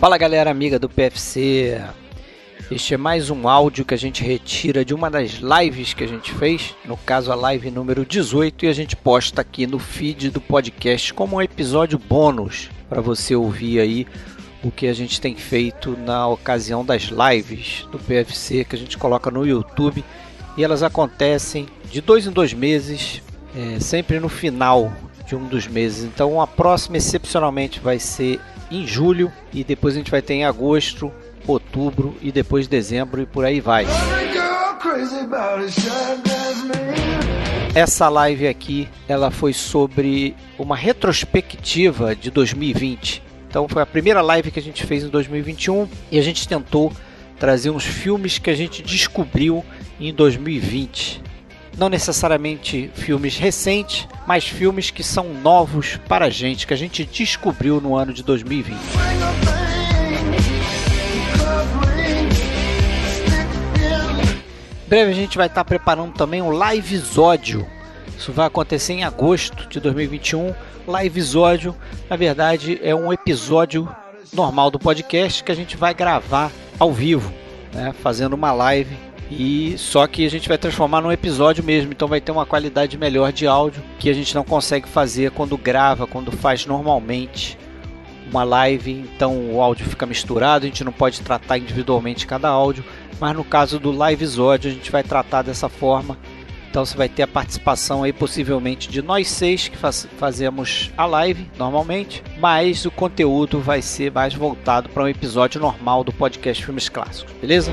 Fala galera amiga do PFC. Este é mais um áudio que a gente retira de uma das lives que a gente fez, no caso a live número 18, e a gente posta aqui no feed do podcast como um episódio bônus para você ouvir aí o que a gente tem feito na ocasião das lives do PFC que a gente coloca no YouTube e elas acontecem de dois em dois meses, é, sempre no final de um dos meses. Então a próxima excepcionalmente vai ser em julho e depois a gente vai ter em agosto, outubro e depois dezembro e por aí vai. Essa live aqui, ela foi sobre uma retrospectiva de 2020. Então foi a primeira live que a gente fez em 2021 e a gente tentou trazer uns filmes que a gente descobriu em 2020 não necessariamente filmes recentes, mas filmes que são novos para a gente, que a gente descobriu no ano de 2020. Em breve a gente vai estar preparando também um livezódio. Isso vai acontecer em agosto de 2021. Livezódio, na verdade, é um episódio normal do podcast que a gente vai gravar ao vivo, né, fazendo uma live e só que a gente vai transformar num episódio mesmo, então vai ter uma qualidade melhor de áudio que a gente não consegue fazer quando grava, quando faz normalmente uma live, então o áudio fica misturado, a gente não pode tratar individualmente cada áudio, mas no caso do live episódio a gente vai tratar dessa forma. Então você vai ter a participação aí possivelmente de nós seis que faz, fazemos a live normalmente, mas o conteúdo vai ser mais voltado para um episódio normal do podcast Filmes Clássicos, beleza?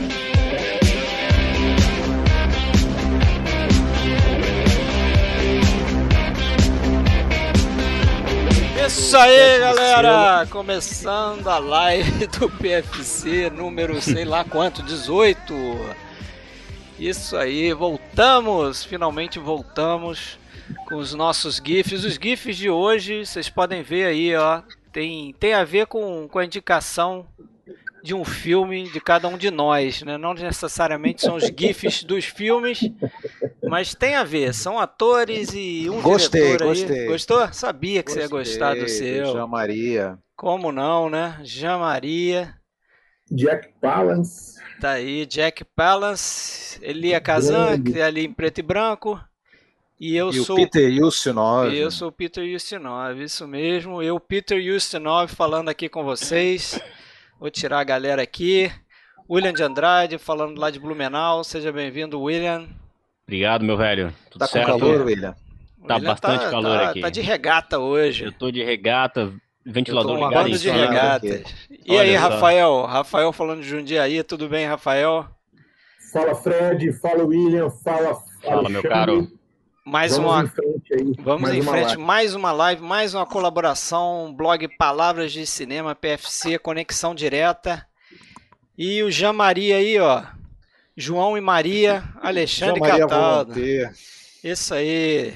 Isso aí, galera! Começando a live do PFC número sei lá quanto, 18. Isso aí, voltamos! Finalmente voltamos com os nossos GIFs. Os GIFs de hoje, vocês podem ver aí, ó. Tem, tem a ver com, com a indicação de um filme de cada um de nós, né? Não necessariamente são os gifs dos filmes, mas tem a ver. São atores e um gostei, diretor gostei. aí. Gostou? Sabia que gostei, você ia gostar do seu. Jean Maria. Como não, né? Jean Maria. Jack Palance. Tá aí, Jack Palance, Elia Kazan, que é ali em preto e branco. E eu e sou o Peter Ustinov. Eu sou o Peter Ustinov, isso mesmo. Eu, Peter Ustinov, falando aqui com vocês. Vou tirar a galera aqui. William de Andrade, falando lá de Blumenau. Seja bem-vindo, William. Obrigado, meu velho. Tudo tá certo? com calor, William? Tá William bastante tá, calor tá, aqui. Tá de regata hoje. Eu tô de regata, ventilador Eu tô ligado Bando de cima. regatas. E Olha aí, só. Rafael? Rafael falando de Jundiaí, tudo bem, Rafael? Fala Fred, fala William, fala Fala, meu caro. Mais Vamos uma em frente aí. Vamos mais em uma frente, live. mais uma live, mais uma colaboração, blog Palavras de Cinema, PFC, Conexão Direta. E o Jean Maria aí, ó. João e Maria, Alexandre Jean Maria Cataldo. Isso aí.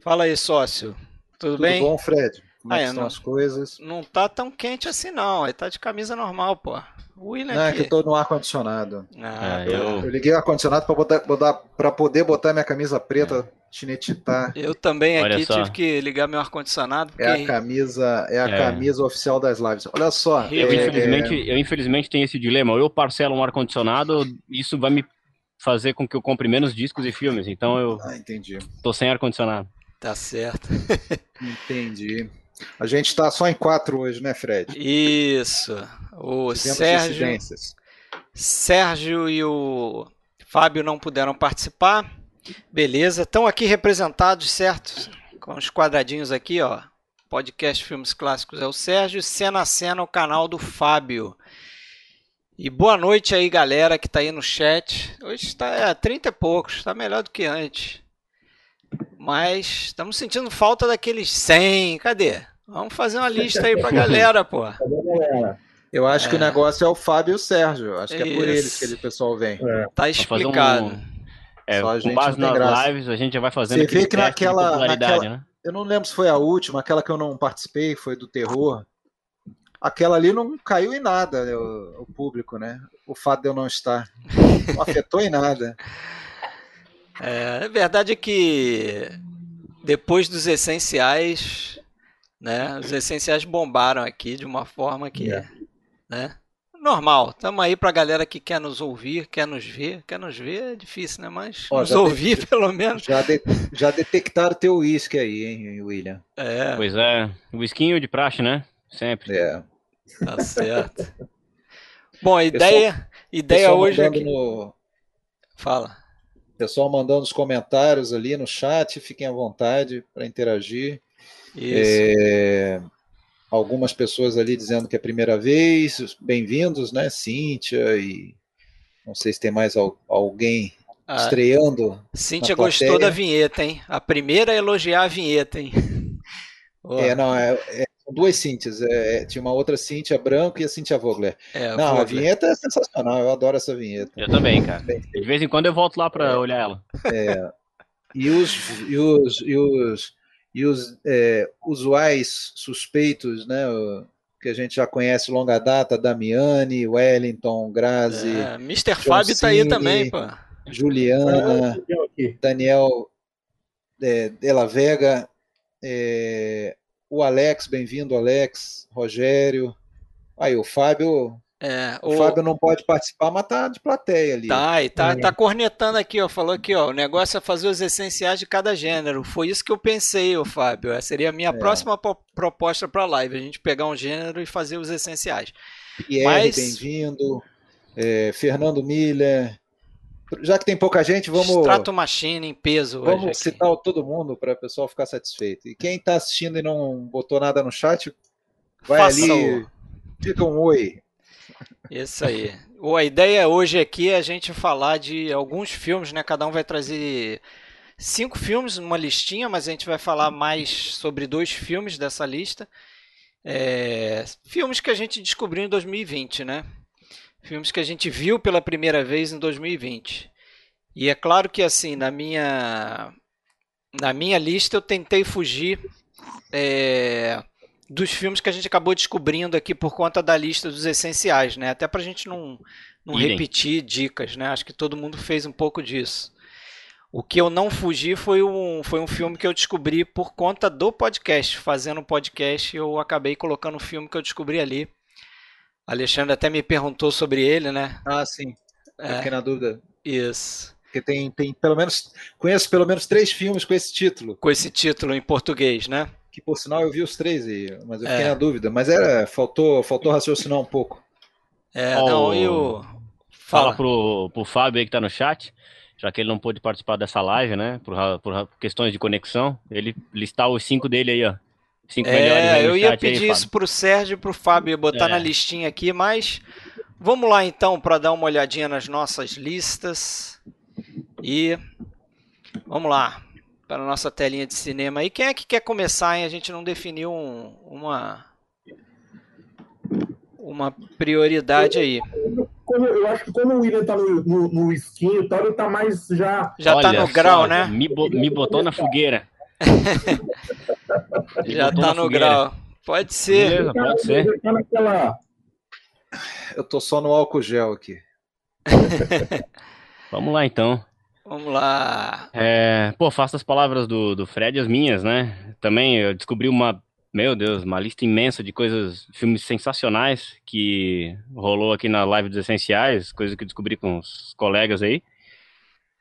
Fala aí, sócio. Tudo, Tudo bem? bom, Fred? Como Ah, é, estão não- as coisas? Não tá tão quente assim, não. Ele tá de camisa normal, pô. O William Não, é aqui. que eu tô no ar-condicionado. Ah, É, tá. eu- Eu liguei o ar-condicionado pra, botar, botar, pra poder botar minha camisa preta, chinetitar. Eu também Olha aqui só. tive que ligar meu ar-condicionado, porque É a camisa, é a É. camisa oficial das lives. Olha só. Eu, Eu, é- infelizmente, eu infelizmente tenho esse dilema. Ou eu parcelo um ar-condicionado, isso vai me fazer com que eu compre menos discos e filmes. Então eu Ah, entendi. tô sem ar-condicionado. tá certo. Entendi. A gente tá só em quatro hoje, né, Fred? Isso. O Tivemos Sérgio. Sérgio e o Fábio não puderam participar. Beleza, estão aqui representados, certo? Com os quadradinhos aqui, ó. Podcast Filmes Clássicos é o Sérgio, Cena a Cena o canal do Fábio. E boa noite aí, galera que tá aí no chat. Hoje está é, 30 e poucos, está melhor do que antes. Mas estamos sentindo falta daqueles 100. Cadê? Vamos fazer uma lista aí pra galera, pô. Eu acho que o É. negócio é o Fábio e o Sérgio. Acho que é por eles que o pessoal vem. É. Tá explicado. um- É, Só a com gente base não tem nas graça. lives, a gente já vai fazendo Você vê que naquela- naquela- né? Eu não lembro se foi a última, aquela que eu não participei, foi do terror. Aquela ali não caiu em nada, né, o, o público, né? O fato de eu não estar. Não afetou em nada. É, a verdade é que depois dos essenciais, né? Os essenciais bombaram aqui de uma forma que, É. né? Normal. Estamos aí pra galera que quer nos ouvir, quer nos ver. Quer nos ver é difícil, né? Mas Ó, nos ouvir, pelo menos. Já, de- já detectaram teu uísque aí, hein, William? É, Pois é, o esquinho de praxe, né? Sempre. É. tá certo. Bom, a ideia, ideia Pessoal hoje é que... no- Fala. Pessoal mandando os comentários ali no chat, fiquem à vontade para interagir. Isso. É, algumas pessoas ali dizendo que é a primeira vez, bem-vindos, né? Cíntia e não sei se tem mais al- alguém A estreando. Cíntia gostou da vinheta, hein? A primeira a elogiar a vinheta, hein? É, não, é, é- são duas Cíntias. é, é, tinha uma outra Cíntia Branco e a Cíntia Vogler. é, não, a Vogler. vinheta é sensacional, eu adoro essa vinheta. Eu também, cara. De vez em quando eu volto lá pra olhar ela. E os, e os, e os, e os é, usuais suspeitos, né? o- Que a gente já conhece longa data, Damiani, Wellington, Grazi, É, Mr. Fábio tá aí também, pô. Juliana. Daniel é, Della Vega, é, o Alex, bem-vindo, Alex, Rogério. Aí, o Fábio, É, o o, Fábio não pode participar, mas tá de plateia ali. Tá, e tá, É. tá cornetando aqui, ó. Falou aqui, ó. O negócio é fazer os essenciais de cada gênero. Foi isso que eu pensei, ô Fábio. Essa seria a minha É. próxima po- proposta pra live. A gente pegar um gênero e fazer os essenciais. Pierre, Mas- bem-vindo. É, Fernando Miller. Já que tem pouca gente, vamos, Extrato Machine em peso vamos citar o todo mundo para o pessoal ficar satisfeito. E quem está assistindo e não botou nada no chat, vai Faça ali, o- fica um oi. Isso aí. Ô, A ideia hoje aqui é a gente falar de alguns filmes, né? Cada um vai trazer cinco filmes numa listinha, mas a gente vai falar mais sobre dois filmes dessa lista. É, filmes que a gente descobriu em 2020, né? Filmes que a gente viu pela primeira vez em 2020. E é claro que assim, na minha na minha lista eu tentei fugir é, dos filmes que a gente acabou descobrindo aqui por conta da lista dos essenciais, né? Até pra gente não, não repetir dicas, né? Acho que todo mundo fez um pouco disso. O que eu não fugi foi um, foi um filme que eu descobri por conta do podcast. Fazendo um podcast, eu acabei colocando um filme que eu descobri ali. Alexandre até me perguntou sobre ele, né? Ah, sim. Eu É, fiquei na dúvida. isso. Porque tem, tem pelo menos. Conheço pelo menos três filmes com esse título. Com esse título em português, né? Que por sinal eu vi os três, e, mas eu É. fiquei na dúvida. Mas era. Faltou, faltou raciocinar um pouco. É, Ó, não, o- e o. Fala Fala. pro, pro Fábio aí que tá no chat, já que ele não pôde participar dessa live, né? Por, por questões de conexão, ele listar os cinco dele aí, ó. Cinco melhores aí É, no eu ia chat aí, pedir Fábio. isso pro Sérgio e pro Fábio botar É. na listinha aqui, mas vamos lá então para dar uma olhadinha nas nossas listas. E vamos lá para a nossa telinha de cinema aí. Quem é que quer começar, hein? A gente não definiu um- uma uma prioridade aí. Como, eu acho que como o William tá no, no, no esquinho e tal, ele tá mais já. Já tá Olha no só, grau, né? Me, bo- me botou na fogueira. Já tá no fogueira. grau. Pode ser. Beleza, pode ser. Tá naquela. Eu tô só no álcool gel aqui. Vamos lá então. Vamos lá. É, pô, faço as palavras do, do Fred as minhas, né? Também eu descobri uma, meu Deus, uma lista imensa de coisas, filmes sensacionais que rolou aqui na live dos essenciais, coisas que eu descobri com os colegas aí.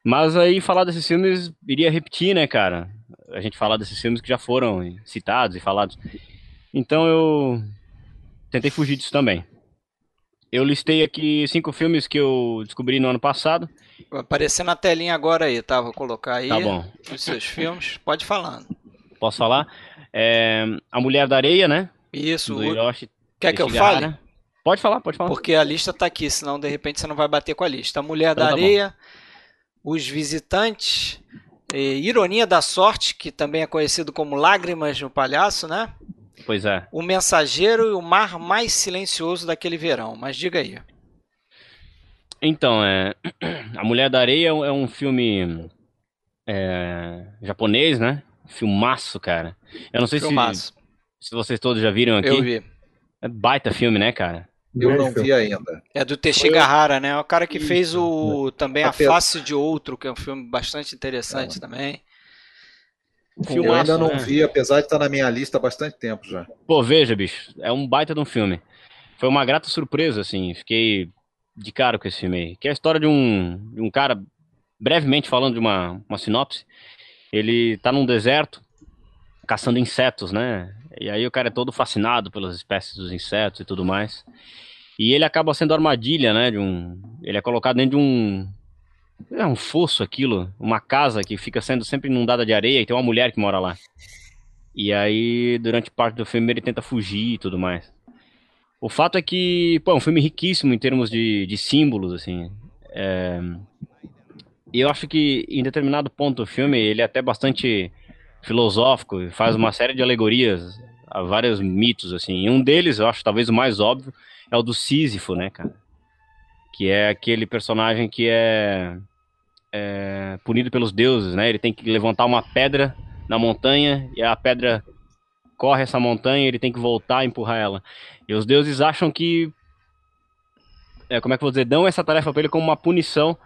Mas aí falar desses filmes iria repetir, né, cara? A gente falar desses filmes que já foram citados e falados. Então eu tentei fugir disso também. Eu listei aqui cinco filmes que eu descobri no ano passado. Vai aparecer na telinha agora aí, tá? Vou colocar aí Tá bom. os seus filmes. Pode falando. Posso falar? É, a Mulher da Areia, né? Isso. Do o- Hiroshi Quer que eu fale? Pode falar, pode falar. Porque a lista tá aqui, senão de repente você não vai bater com a lista. A Mulher da Então tá bom. Areia, Os Visitantes, Ironia da Sorte, que também é conhecido como Lágrimas no Palhaço, né? Pois é. O Mensageiro e o Mar Mais Silencioso daquele verão. Mas diga aí. Então, é. A Mulher da Areia é um filme é, japonês, né? Filmaço, cara. Eu não sei Filmaço. se, se vocês todos já viram aqui. Eu vi. É baita filme, né, cara? Eu não vi ainda. É do Teshigahara, né? É o cara que Isso. fez o também A Apesar- Face de Outro, que é um filme bastante interessante também. Um Eu filmaço, ainda não né? vi, apesar de estar na minha lista há bastante tempo já. Pô, veja, bicho, é um baita de um filme. Foi uma grata surpresa, assim, fiquei de cara com esse filme aí. Que é a história de um, de um cara, brevemente falando de uma, uma sinopse, ele tá num deserto caçando insetos, né? E aí o cara é todo fascinado pelas espécies dos insetos e tudo mais. E ele acaba sendo armadilha, né? De um, ele é colocado dentro de um é um fosso aquilo, uma casa que fica sendo sempre inundada de areia e tem uma mulher que mora lá. E aí, durante parte do filme, ele tenta fugir e tudo mais. O fato é que, pô, é um filme riquíssimo em termos de, de símbolos, assim. É... E eu acho que, em determinado ponto do filme, ele é até bastante filosófico faz uma série de alegorias a vários mitos, assim. E um deles, eu acho talvez o mais óbvio, é o do Sísifo, né, cara? Que é aquele personagem que é, é punido pelos deuses, né? Ele tem que levantar uma pedra na montanha e a pedra corre essa montanha, ele tem que voltar e empurrar ela. E os deuses acham que é, como é que eu vou dizer, dão essa tarefa para ele como uma punição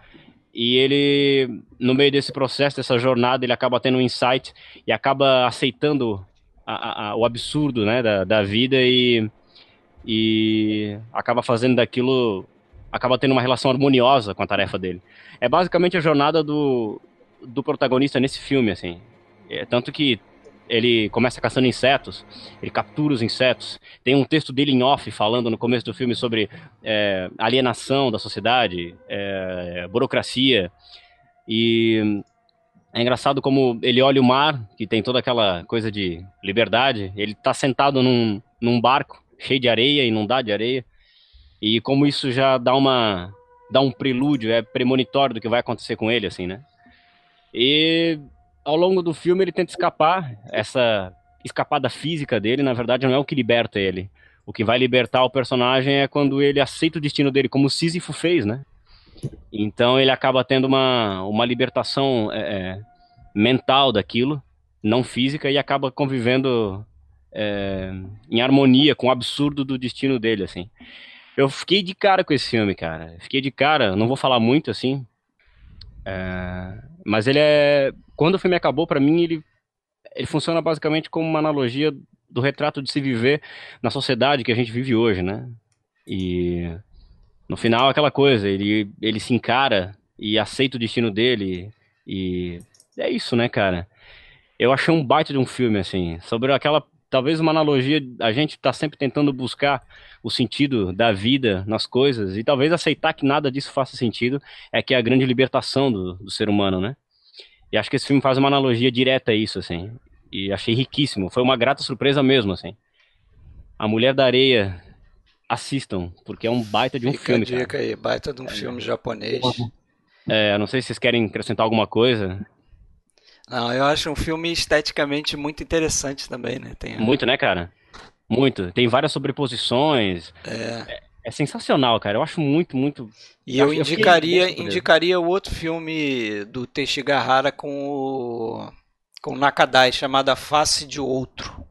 e ele no meio desse processo, dessa jornada, ele acaba tendo um insight e acaba aceitando a- a- o absurdo, né, da, da vida e e acaba fazendo daquilo acaba tendo uma relação harmoniosa com a tarefa dele. É basicamente a jornada do, do protagonista nesse filme, assim. É, tanto que ele começa caçando insetos, ele captura os insetos. Tem um texto dele em off falando no começo do filme sobre é, alienação da sociedade, é, burocracia. E é engraçado como ele olha o mar, que tem toda aquela coisa de liberdade. Ele está sentado num, num barco cheio de areia, inundado de areia. E como isso já dá uma dá um prelúdio, é premonitório do que vai acontecer com ele, assim, né? E ao longo do filme ele tenta escapar. Essa escapada física dele, na verdade, não é o que liberta ele. O que vai libertar o personagem é quando ele aceita o destino dele, como Sísifo fez, né? Então ele acaba tendo uma, uma libertação é, é, mental daquilo, não física, e acaba convivendo é, em harmonia com o absurdo do destino dele, assim. Eu fiquei de cara com esse filme, cara. Fiquei de cara, não vou falar muito, assim. É, mas ele é. Quando o filme acabou, pra mim, ele, ele funciona basicamente como uma analogia do retrato de se viver na sociedade que a gente vive hoje, né? E no final, aquela coisa, ele, ele se encara e aceita o destino dele. E é isso, né, cara? Eu achei um baita de um filme, assim, sobre aquela. Talvez uma analogia, a gente tá sempre tentando buscar o sentido da vida nas coisas, e talvez aceitar que nada disso faça sentido é que é a grande libertação do, do ser humano, né? E acho que esse filme faz uma analogia direta a isso, assim. E achei riquíssimo. Foi uma grata surpresa mesmo, assim. A Mulher da Areia, assistam, porque é um baita de um Fica filme, a dica cara. aí, baita de um filme japonês. É, não sei se vocês querem acrescentar alguma coisa. Não, eu acho um filme esteticamente muito interessante também, né? Tem, Muito, né, cara? Muito. Tem várias sobreposições. é, É sensacional, cara. Eu acho muito, muito. E eu Eu indicaria, indicaria o outro filme do Teshigahara com o, com o Nakadai, chamado A Face de Outro.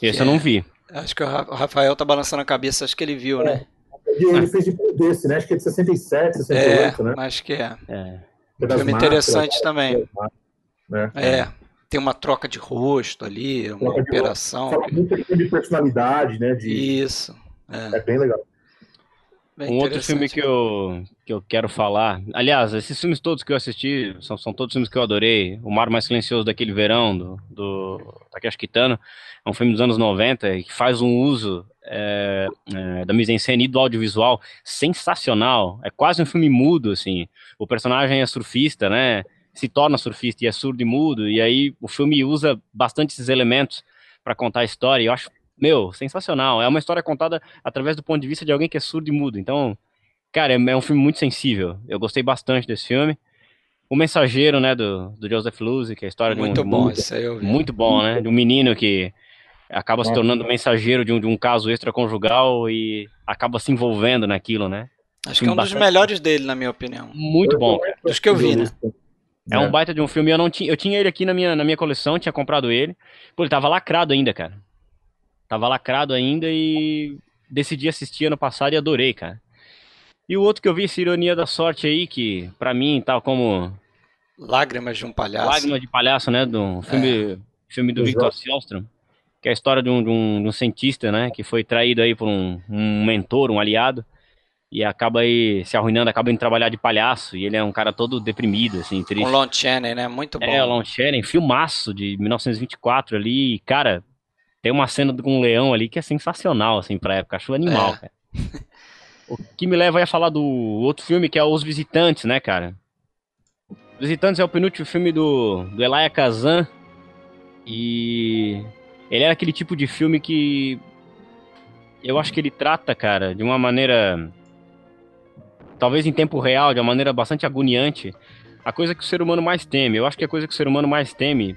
Esse eu não vi. Acho que o Ra- o Rafael tá balançando a cabeça, acho que ele viu, né? E ele fez depois desse, né? Acho que é de 67, É, 68, né? acho que é. É. Filme interessante também. Né? É, tem uma troca de rosto ali, uma Troca de operação. Fala muito de personalidade, né? De... Isso. É, É bem legal. Bem Um outro filme que eu, que eu quero falar. Aliás, esses filmes todos que eu assisti são, são todos filmes que eu adorei. O Mar Mais Silencioso daquele verão, do, do Takeshi Kitano, é um filme dos anos 90 que faz um uso é, é, da mise-en-scène e do audiovisual sensacional. É quase um filme mudo, assim. O personagem é surfista, né? Se torna surfista e é surdo e mudo, e aí o filme usa bastante esses elementos para contar a história. E eu acho, meu, sensacional. É uma história contada através do ponto de vista de alguém que é surdo e mudo. Então, cara, é, é um filme muito sensível. Eu gostei bastante desse filme. O Mensageiro, né, do, do Joseph Luzzi, que é a história de um Muito de um- bom, eu vi. muito bom, né? De um menino que acaba se tornando mensageiro de um, de um caso extraconjugal e acaba se envolvendo naquilo, né? Acho que é um dos melhores dele, na minha opinião. Muito bom. Dos que eu vi, né? É um baita de um filme. Eu não tinha, eu tinha ele aqui na minha, na minha coleção, tinha comprado ele. Pô, ele tava lacrado ainda, cara. Tava lacrado ainda e decidi assistir ano passado e adorei, cara. E o outro que eu vi, essa ironia da sorte aí, que para mim tá como Lágrimas de um palhaço. Lágrimas de palhaço, né, do filme, é. filme do Victor Sjellström, que é a história de um, de, um, de um, cientista, né, que foi traído aí por um, um mentor, um aliado, e acaba aí se arruinando, acaba indo trabalhar de palhaço, e ele é um cara todo deprimido, assim, triste. Com Lon Chaney, né? Muito bom. É, Lon Chaney, filmaço de 1924 ali, e, cara, tem uma cena com um leão ali que é sensacional, assim, pra época, acho animal, é. cara. o que me leva a falar do outro filme, que é Os Visitantes, né, cara? Os Visitantes é o penúltimo filme do, do Elia Kazan, e ele é aquele tipo de filme que eu acho que ele trata, cara, de uma maneira talvez em tempo real, de uma maneira bastante agoniante, a coisa que o ser humano mais teme. Eu acho que a coisa que o ser humano mais teme,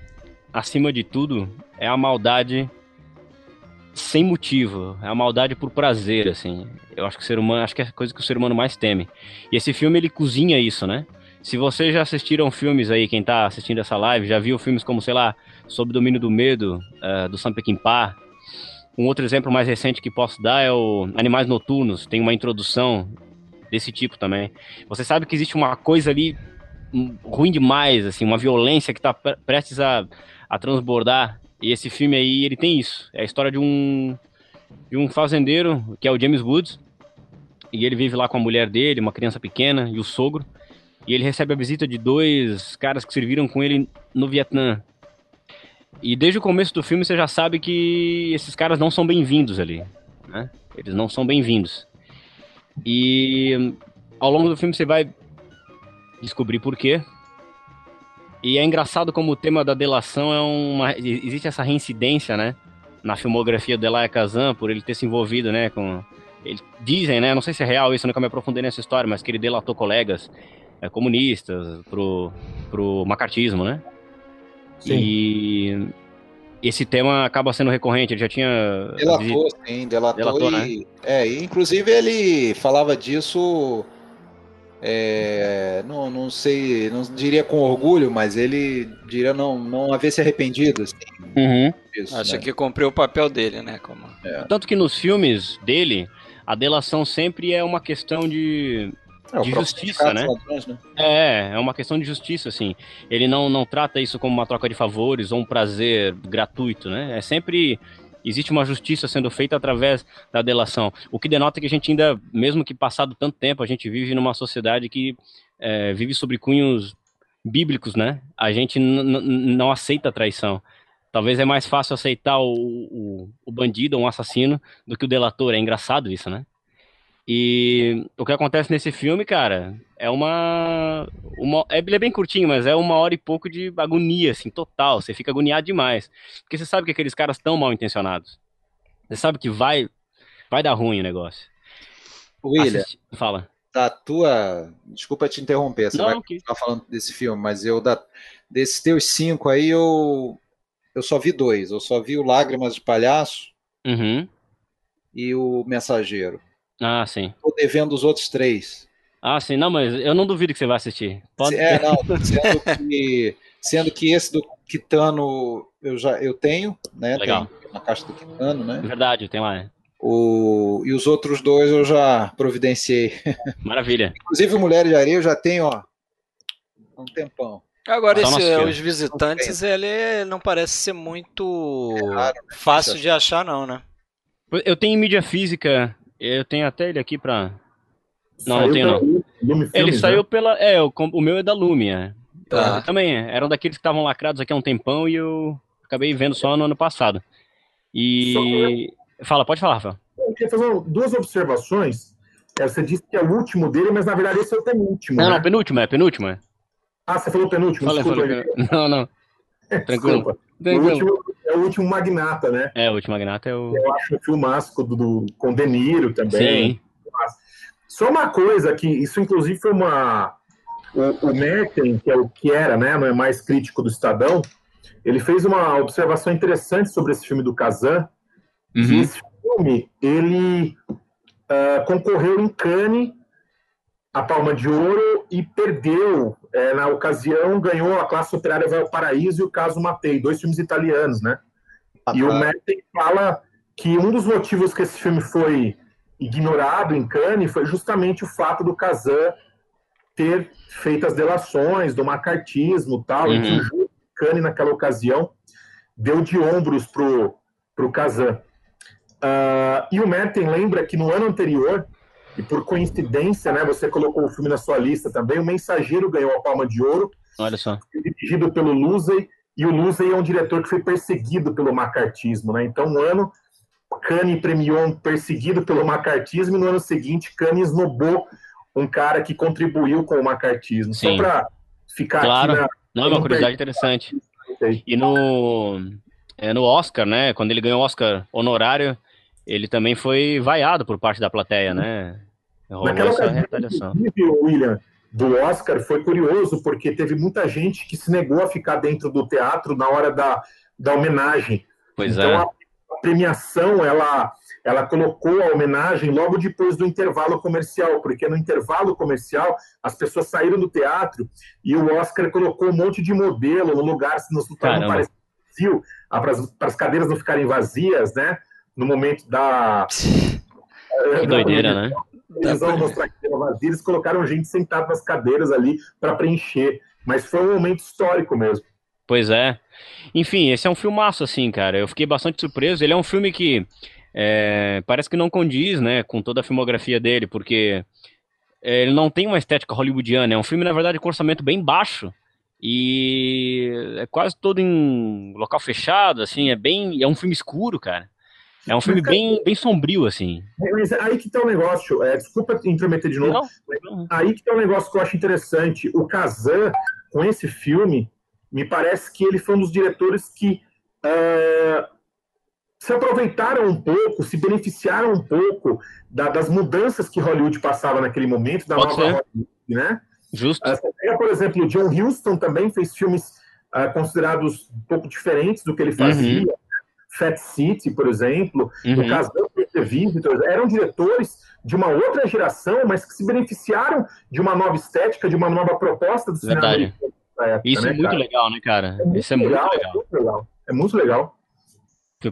acima de tudo, é a maldade sem motivo, é a maldade por prazer, assim. Eu acho que o ser humano, acho que é a coisa que o ser humano mais teme. E esse filme ele cozinha isso, né? Se vocês já assistiram filmes aí, quem tá assistindo essa live, já viu filmes como, sei lá, Sob Domínio do Medo, uh, do Sam Peckinpah. Um outro exemplo mais recente que posso dar é o Animais Noturnos. Tem uma introdução desse tipo também. Você sabe que existe uma coisa ali hum, ruim demais, assim, uma violência que está prestes a, a transbordar. E esse filme aí, ele tem isso. É a história de um de um fazendeiro, que é o James Woods, e ele vive lá com a mulher dele, uma criança pequena, e o sogro. E ele recebe a visita de dois caras que serviram com ele no Vietnã. E desde o começo do filme você já sabe que esses caras não são bem-vindos ali. Né? Eles não são bem-vindos. E ao longo do filme você vai descobrir por quê. E é engraçado como o tema da delação é uma. Existe essa reincidência, né? Na filmografia do Elia Kazan, por ele ter se envolvido, né? Com. Eles dizem, né? Não sei se é real isso, nunca me aprofundei nessa história, mas que ele delatou colegas é, comunistas pro, pro macartismo, né? Sim. E esse tema acaba sendo recorrente, ele já tinha. Delatou, sim, delatou. delatou e, né? É, e inclusive ele falava disso. É, não, não sei, não diria com orgulho, mas ele diria não, não haver se arrependido. Assim, uhum. disso, Acha né? que cumpriu o papel dele, né? Como... É. Tanto que nos filmes dele, a delação sempre é uma questão de é, de justiça, né? Ladrões, né? É, é uma questão de justiça, assim. Ele não, não trata isso como uma troca de favores ou um prazer gratuito, né? É sempre existe uma justiça sendo feita através da delação. O que denota que a gente ainda, mesmo que passado tanto tempo, a gente vive numa sociedade que é, vive sobre cunhos bíblicos, né? A gente não aceita traição. Talvez é mais fácil aceitar o, o, o bandido um assassino do que o delator. É engraçado isso, né? E o que acontece nesse filme, cara, é uma. uma é, ele é bem curtinho, mas é uma hora e pouco de agonia, assim, total. Você fica agoniado demais. Porque você sabe que aqueles caras estão mal intencionados. Você sabe que vai, vai dar ruim o negócio. William, Assiste... fala. Da tua. Desculpa te interromper, você Não, vai continuar falando desse filme, mas eu, da... desses teus cinco aí, eu. Eu só vi dois. Eu só vi o Lágrimas de Palhaço uhum. e o Mensageiro. Ah, sim. Tô devendo os outros três. Ah, sim. Não, mas eu não duvido que você vai assistir. Pode... É, não, sendo que, sendo que esse do Kitano eu já eu tenho, né? Legal. Tem na caixa do Kitano, né? Verdade, tem lá. O, e os outros dois eu já providenciei. Maravilha. Inclusive o Mulher de Areia eu já tenho, ó, há um tempão. Agora, esse, os visitantes, ele não parece ser muito é raro, né? fácil de achar, não, né? Eu tenho mídia física eu tenho até ele aqui pra. Não, saiu não tenho não. Lume ele saiu né? pela. É, o, o meu é da Lume, é. Tá. Também é. Eram daqueles que estavam lacrados aqui há um tempão e eu acabei vendo só no ano passado. E. Só... Fala, pode falar, Rafael. Eu queria fazer duas observações. É, você disse que é o último dele, mas na verdade esse é o penúltimo. Não, né? não, penúltimo, é penúltimo. É. Ah, você falou penúltimo? Falei, falei, Não, não. Tranquilo. O último, é o último Magnata, né? É, o último Magnata é o. Eu acho um filmasco do, do, com De Niro também. Sim. Só uma coisa que isso, inclusive, foi uma. O, o Merten, que é o que era, né? Não é mais crítico do Estadão, ele fez uma observação interessante sobre esse filme do Kazan, Uhum. esse filme, ele uh, concorreu em Cannes a Palma de Ouro e perdeu, é, na ocasião, ganhou a classe operária vai ao paraíso e o caso Matei, dois filmes italianos, né? Ah, e o tá. Merten fala que um dos motivos que esse filme foi ignorado em Cannes foi justamente o fato do Kazan ter feito as delações do macartismo tal, uhum. e que o Cannes naquela ocasião deu de ombros pro, pro Kazan. Uh, e o Merten lembra que no ano anterior, e por coincidência, né, você colocou o filme na sua lista também, o Mensageiro ganhou a Palma de Ouro, Olha só. dirigido pelo Luzey, e o Luzey é um diretor que foi perseguido pelo macartismo, né? Então, um ano Kanye premiou um perseguido pelo macartismo e no ano seguinte Kanye esnobou um cara que contribuiu com o macartismo. Sim. Só para ficar claro. aqui na... Não, é uma curiosidade interessante. E no, é, no Oscar, né? Quando ele ganhou o Oscar honorário, ele também foi vaiado por parte da plateia, né? Rolou Naquela essa retaliação. William, do Oscar foi curioso, porque teve muita gente que se negou a ficar dentro do teatro na hora da, da homenagem. Pois então, é. a, a premiação, ela, ela colocou a homenagem logo depois do intervalo comercial, porque no intervalo comercial as pessoas saíram do teatro e o Oscar colocou um monte de modelo no lugar, se não parecia vazio, para as cadeiras não ficarem vazias, né? No momento da. Que doideira, né? Eles vão mostrar que vazia, eles colocaram gente sentada nas cadeiras ali para preencher. Mas foi um momento histórico mesmo. Pois é. Enfim, esse é um filmaço, assim, cara. Eu fiquei bastante surpreso. Ele é um filme que é, parece que não condiz, né, com toda a filmografia dele, porque é, ele não tem uma estética hollywoodiana. É um filme, na verdade, com orçamento bem baixo. E é quase todo em local fechado, assim, é bem. É um filme escuro, cara. É um filme mas, bem, bem sombrio, assim. Mas aí que tá o negócio. É, desculpa intrometer de novo. Aí que tá o negócio que eu acho interessante. O Kazan, com esse filme, me parece que ele foi um dos diretores que uh, se aproveitaram um pouco, se beneficiaram um pouco da, das mudanças que Hollywood passava naquele momento, da Pode nova ser. Hollywood, né? Justo. Uh, por exemplo, o John Huston também fez filmes uh, considerados um pouco diferentes do que ele fazia. Uhum. Fat City, por exemplo, uhum. o caso do Visitor, eram diretores de uma outra geração, mas que se beneficiaram de uma nova estética, de uma nova proposta do cinema. Verdade. Época, Isso né, é muito cara? legal, né, cara? É Isso é muito legal, legal. É muito legal. É muito legal.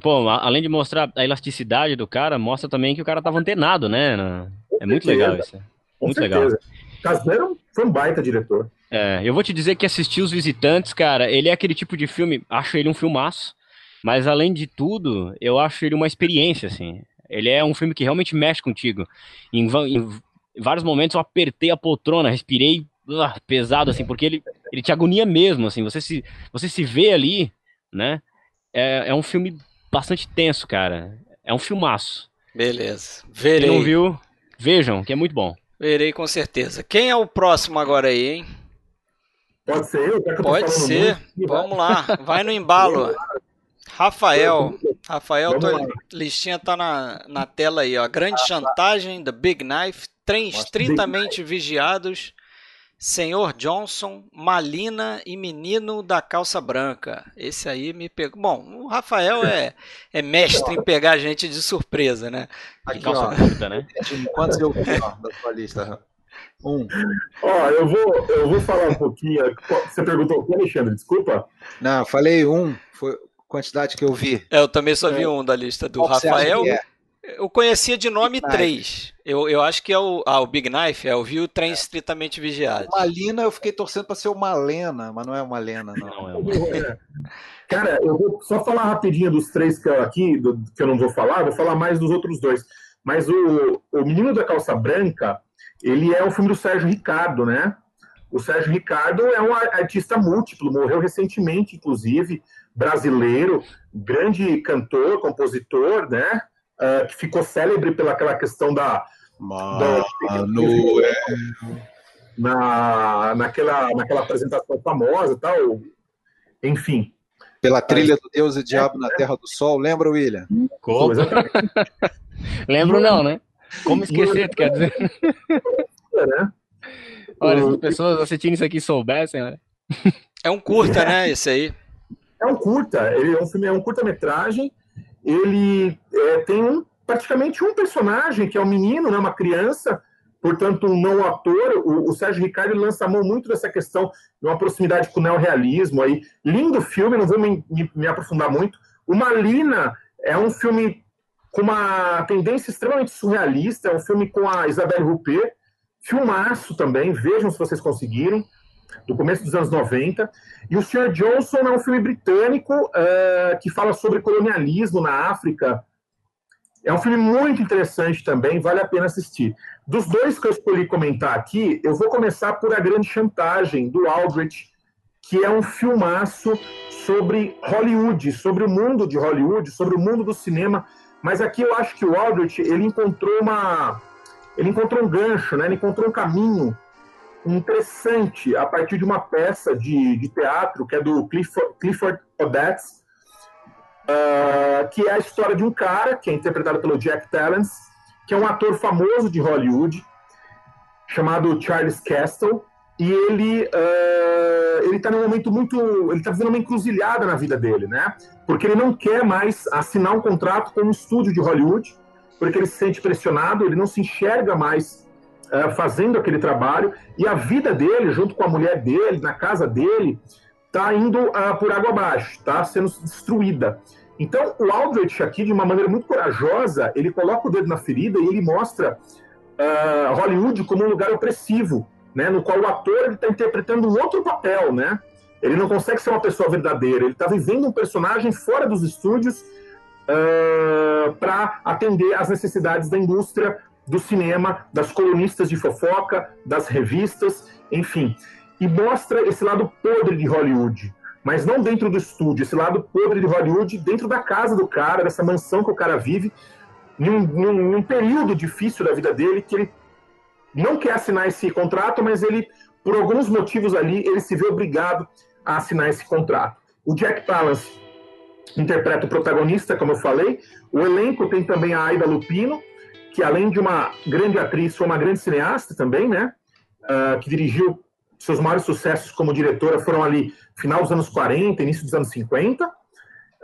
Pô, além de mostrar a elasticidade do cara, mostra também que o cara tava antenado, né? É muito legal isso. Muito legal. Casnero foi um baita diretor. É, eu vou te dizer que assistir Os Visitantes, cara, ele é aquele tipo de filme, acho ele um filmaço, mas além de tudo, eu acho ele uma experiência, assim. Ele é um filme que realmente mexe contigo. Em, em vários momentos eu apertei a poltrona, respirei uh, pesado, assim, porque ele, ele te agonia mesmo, assim. Você se, você se vê ali, né? É, é um filme bastante tenso, cara. É um filmaço. Beleza. Verei. Quem não viu, vejam, que é muito bom. Verei com certeza. Quem é o próximo agora aí, hein? Pode ser eu? Pode ser. Muito. Vamos lá. Vai no embalo. Rafael, Rafael, tua listinha tá na, na tela aí, ó. Grande chantagem, The Big Knife, trens estritamente vigiados, Senhor Johnson, Malina e Menino da Calça Branca. Esse aí me pegou. Bom, o Rafael é, é mestre em pegar gente de surpresa, né? Aqui, calça ó, curta, né? Quantos eu vi ó, da sua lista? Um. Ó, eu vou, eu vou falar um pouquinho. Você perguntou o que, Alexandre? Desculpa. Não, falei um. Foi quantidade que eu vi. É, eu também só vi é. um da lista do Qual Rafael. É? Eu conhecia de nome Big três. Eu, eu acho que é o, ah, o Big Knife, é, eu vi o trem é. estritamente vigiado. Malina, eu fiquei torcendo para ser uma Lena, mas não é uma Lena, não. não é uma... Cara, eu vou só falar rapidinho dos três que eu aqui, do, que eu não vou falar, vou falar mais dos outros dois. Mas o, o Menino da Calça Branca, ele é um filme do Sérgio Ricardo, né? O Sérgio Ricardo é um artista múltiplo, morreu recentemente, inclusive brasileiro, grande cantor, compositor, né? Uh, que ficou célebre pelaquela questão da, Mano, da é... na, naquela, naquela apresentação famosa tal. Enfim. Pela trilha do Deus e Diabo é, na Terra do Sol, lembra, William? Como? Lembro não, né? Como esquecer, quer dizer? É, né? Olha, se as pessoas assistindo isso aqui soubessem, né? É um curta, né? Esse aí. É um curta, ele é um filme, é um curta-metragem ele é, tem um, praticamente um personagem, que é um menino, né, uma criança, portanto, um não ator. O, o Sérgio Ricardo lança a mão muito dessa questão de uma proximidade com o neorrealismo. Aí. Lindo filme, não vou me, me, me aprofundar muito. O Malina é um filme com uma tendência extremamente surrealista, é um filme com a Isabelle Huppert, filmaço também, vejam se vocês conseguirem do começo dos anos 90. E o Sr. Johnson é um filme britânico uh, que fala sobre colonialismo na África. É um filme muito interessante também, vale a pena assistir. Dos dois que eu escolhi comentar aqui, eu vou começar por A Grande Chantagem, do Aldrich, que é um filmaço sobre Hollywood, sobre o mundo de Hollywood, sobre o mundo do cinema. Mas aqui eu acho que o Aldrich, ele encontrou uma... Ele encontrou um gancho, né? ele encontrou um caminho interessante a partir de uma peça de, de teatro que é do Clifford, Clifford Odets, uh, que é a história de um cara que é interpretado pelo Jack Palance, que é um ator famoso de Hollywood, chamado Charles Castle, e ele uh, ele está num momento muito ele está fazendo uma encruzilhada na vida dele, né? Porque ele não quer mais assinar um contrato com um estúdio de Hollywood, porque ele se sente pressionado, ele não se enxerga mais uh, fazendo aquele trabalho, e a vida dele, junto com a mulher dele, na casa dele, está indo uh, por água abaixo, está sendo destruída. Então, o Aldrich aqui, de uma maneira muito corajosa, ele coloca o dedo na ferida e ele mostra uh, Hollywood como um lugar opressivo, né, no qual o ator está interpretando um outro papel, né? Ele não consegue ser uma pessoa verdadeira, ele está vivendo um personagem fora dos estúdios uh, para atender às necessidades da indústria do cinema, das colunistas de fofoca, das revistas, enfim. E mostra esse lado podre de Hollywood, mas não dentro do estúdio, esse lado podre de Hollywood dentro da casa do cara, dessa mansão que o cara vive, num, num, num período difícil da vida dele, que ele não quer assinar esse contrato, mas ele, por alguns motivos ali, ele se vê obrigado a assinar esse contrato. O Jack Palance interpreta o protagonista, como eu falei. O elenco tem também a Aida Lupino, que além de uma grande atriz, foi uma grande cineasta também, né? Uh, que dirigiu seus maiores sucessos como diretora foram ali final dos anos 40, início dos anos 50. Uh,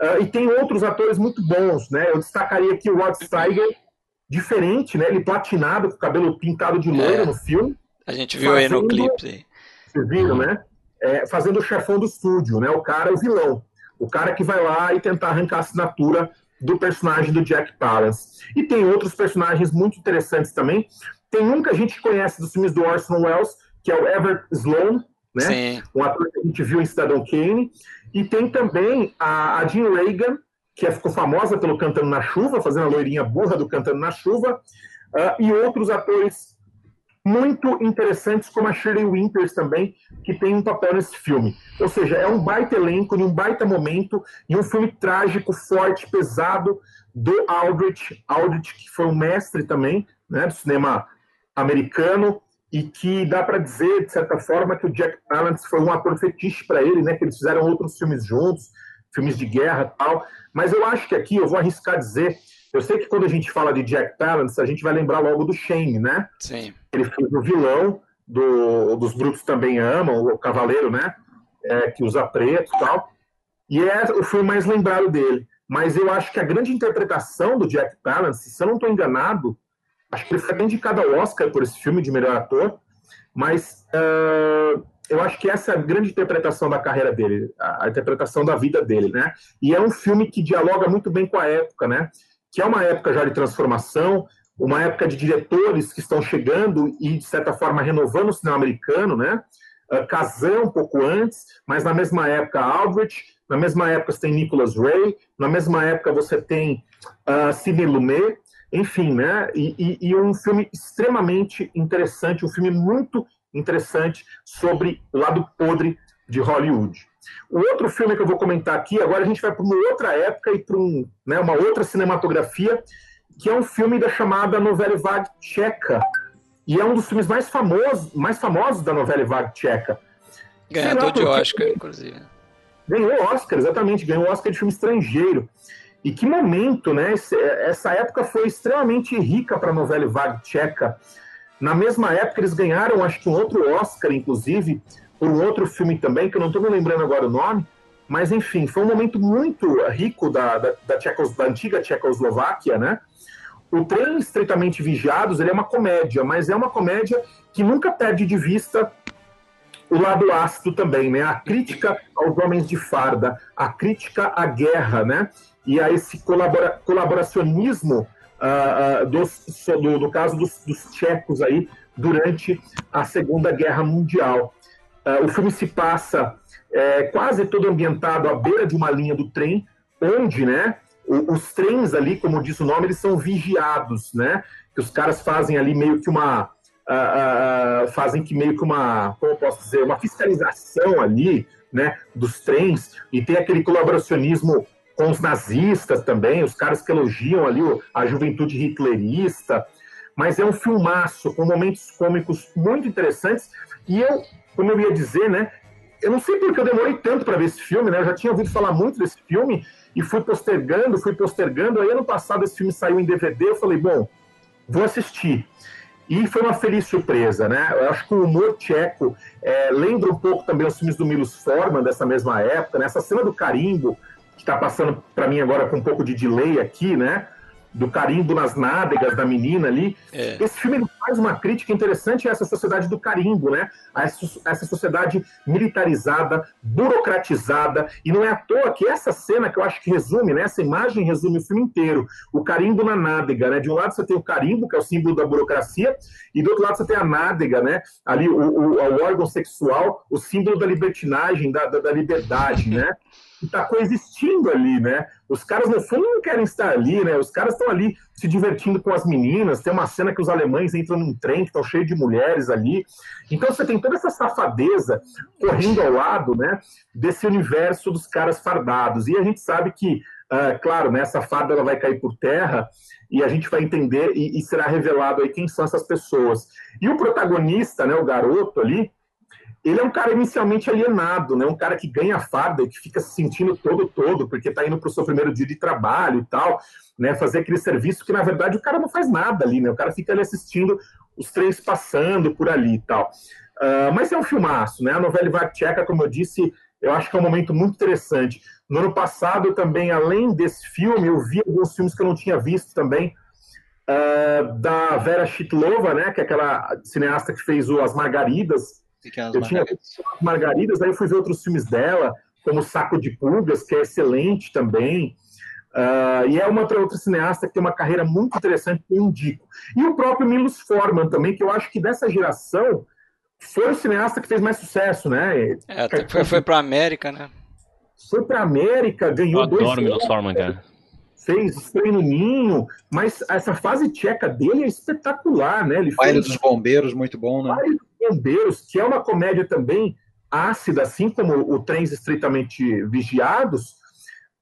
ah, e tem outros atores muito bons, né? Eu destacaria aqui o Rod Steiger, diferente, né? Ele platinado, com o cabelo pintado de loiro é, no filme. A gente viu fazendo, aí no clipe. Vocês viram, né? É, fazendo o chefão do estúdio, né? O cara, o vilão. O cara que vai lá e tentar arrancar a assinatura do personagem do Jack Palance. E tem outros personagens muito interessantes também. Tem um que a gente conhece dos filmes do Orson Welles, que é o Everett Sloan, né? Sim. Um ator que a gente viu em Cidadão Kane. E tem também a, a Jean Reagan, que ficou famosa pelo Cantando na Chuva, fazendo a loirinha burra do Cantando na Chuva, uh, e outros atores muito interessantes, como a Shirley Winters também, que tem um papel nesse filme. Ou seja, é um baita elenco, um baita momento, e um filme trágico, forte, pesado, do Aldrich. Aldrich, que foi um mestre também né, do cinema americano, e que dá para dizer, de certa forma, que o Jack Palance foi um ator fetiche para ele, né, que eles fizeram outros filmes juntos, filmes de guerra tal. Mas eu acho que aqui, eu vou arriscar dizer, eu sei que quando a gente fala de Jack Palance, a gente vai lembrar logo do Shane, né? Sim. Ele fez o vilão do, dos Brutos Também Amam, o Cavaleiro, né? É, que usa preto e tal. E é o filme mais lembrado dele. Mas eu acho que a grande interpretação do Jack Palance, se eu não estou enganado, acho que ele foi indicado ao Oscar por esse filme de melhor ator, mas uh, eu acho que essa é a grande interpretação da carreira dele, a, a interpretação da vida dele, né? E é um filme que dialoga muito bem com a época, né? Que é uma época já de transformação, uma época de diretores que estão chegando e, de certa forma, renovando o cinema americano, né? Uh, Kazan um pouco antes, mas na mesma época Aldrich, na mesma época você tem Nicholas Ray, na mesma época você tem uh, Sidney Lumet, enfim, né? E, e, e, um filme extremamente interessante, um filme muito interessante sobre o lado podre de Hollywood. O outro filme que eu vou comentar aqui, agora a gente vai para uma outra época e para um, né, uma outra cinematografia, que é um filme da chamada Novela Vague Tcheca. E é um dos filmes mais famosos, mais famosos da novela Vague Tcheca. Ganhador de Oscar, inclusive. Ganhou Oscar, exatamente, ganhou Oscar de filme estrangeiro. E que momento, né? Essa época foi extremamente rica para a novela Vague Tcheca. Na mesma época, eles ganharam, acho que um outro Oscar, inclusive, um outro filme também, que eu não estou me lembrando agora o nome, Mas, enfim, foi um momento muito rico da, da, da, Tchecos, da antiga Tchecoslováquia, né? O Trem Estreitamente Vigiados, ele é uma comédia, mas é uma comédia que nunca perde de vista o lado ácido também, né? A crítica aos homens de farda, a crítica à guerra, né? E a esse colabora colaboracionismo uh, uh, dos, do, caso dos, dos, tchecos aí durante a Segunda Guerra Mundial. Uh, o filme se passa é, quase todo ambientado à beira de uma linha do trem, onde, né? os trens ali, como diz o nome, eles são vigiados, né? Que os caras fazem ali meio que uma uh, uh, fazem que meio que uma, como eu posso dizer, uma fiscalização ali, né, dos trens, e tem aquele colaboracionismo com os nazistas também, os caras que elogiam ali a juventude hitlerista, mas é um filmaço com momentos cômicos muito interessantes, e eu, como eu ia dizer, né, eu não sei porque eu demorei tanto para ver esse filme, né, eu já tinha ouvido falar muito desse filme, e fui postergando, fui postergando, aí ano passado esse filme saiu em DVD, eu falei, bom, vou assistir. E foi uma feliz surpresa, né? Eu acho que o humor tcheco é, lembra um pouco também os filmes do Milos Forman dessa mesma época, né? Essa cena do carimbo, que está passando para mim agora com um pouco de delay aqui, né? Do carimbo nas nádegas da menina ali. É. Esse filme faz uma crítica interessante a essa sociedade do carimbo, né? A essa, sociedade militarizada, burocratizada. E não é à toa que essa cena que eu acho que resume, né? Essa imagem resume o filme inteiro. O carimbo na nádega, né? De um lado você tem o carimbo, que é o símbolo da burocracia, e do outro lado você tem a nádega, né? Ali o, o, o órgão sexual, o símbolo da libertinagem, da, da, da liberdade, né? está coexistindo ali, né? Os caras, no fundo, não querem estar ali, né? Os caras estão ali se divertindo com as meninas. Tem uma cena que os alemães entram num trem que estão cheio de mulheres ali. Então você tem toda essa safadeza correndo ao lado, né? Desse universo dos caras fardados. E a gente sabe que, uh, claro, né, essa farda ela vai cair por terra e a gente vai entender e, e será revelado aí quem são essas pessoas. E o protagonista, né, o garoto ali, ele é um cara inicialmente alienado, né? Um cara que ganha farda e que fica se sentindo todo todo, porque está indo para o seu primeiro dia de trabalho e tal, né? Fazer aquele serviço que, na verdade, o cara não faz nada ali, né? O cara fica ali assistindo os trens passando por ali e tal. Uh, mas é um filmaço, né? A novela Vartcheca, como eu disse, eu acho que é um momento muito interessante. No ano passado, também, além desse filme, eu vi alguns filmes que eu não tinha visto também, uh, da Vera Chitlova, né? Que é aquela cineasta que fez o As Margaridas, Pequenas eu tinha Margaridas, aí eu fui ver outros filmes dela, como Saco de Pulgas, que é excelente também. Uh, e é uma outra cineasta que tem uma carreira muito interessante que eu indico. E o próprio Milos Forman também, que eu acho que dessa geração foi o cineasta que fez mais sucesso, né? É, foi, foi para América, né? Foi para América, ganhou eu dois. Adoro Milos Forman, cara. Fez Estranho Ninho, mas essa fase tcheca dele é espetacular, né? Ele Baile fez... dos Bombeiros, muito bom, né? Baile Bombeiros, que é uma comédia também ácida, assim como o Trens Estreitamente Vigiados,